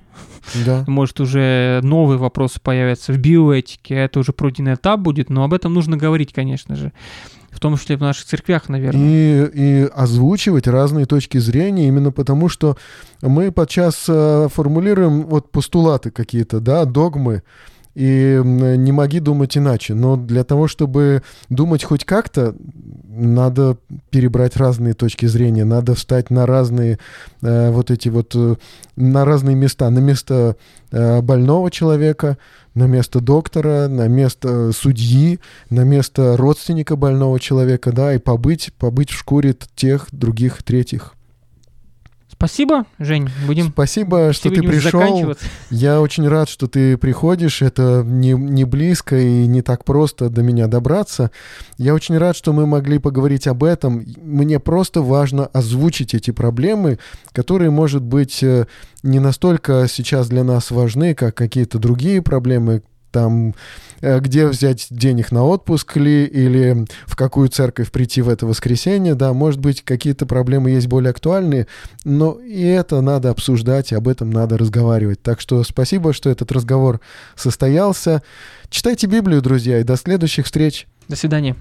Да. *laughs* Может, уже новые вопросы появятся в биоэтике, это уже пройденный этап будет, но об этом нужно говорить, конечно же в том числе в наших церквях, наверное.
И, и озвучивать разные точки зрения, именно потому что мы подчас э, формулируем вот постулаты какие-то, да, догмы, и не моги думать иначе. Но для того, чтобы думать хоть как-то, надо перебрать разные точки зрения, надо встать на разные э, вот эти вот, э, на разные места, на место э, больного человека, на место доктора, на место судьи, на место родственника больного человека, да, и побыть, побыть в шкуре тех, других, третьих.
Спасибо, Жень. Будем
Спасибо, что ты пришел. Я очень рад, что ты приходишь. Это не, не близко и не так просто до меня добраться. Я очень рад, что мы могли поговорить об этом. Мне просто важно озвучить эти проблемы, которые, может быть, э, не настолько сейчас для нас важны, как какие-то другие проблемы, там, где взять денег на отпуск ли, или в какую церковь прийти в это воскресенье, да, может быть, какие-то проблемы есть более актуальные, но и это надо обсуждать, и об этом надо разговаривать. Так что спасибо, что этот разговор состоялся. Читайте Библию, друзья, и до следующих встреч.
До свидания.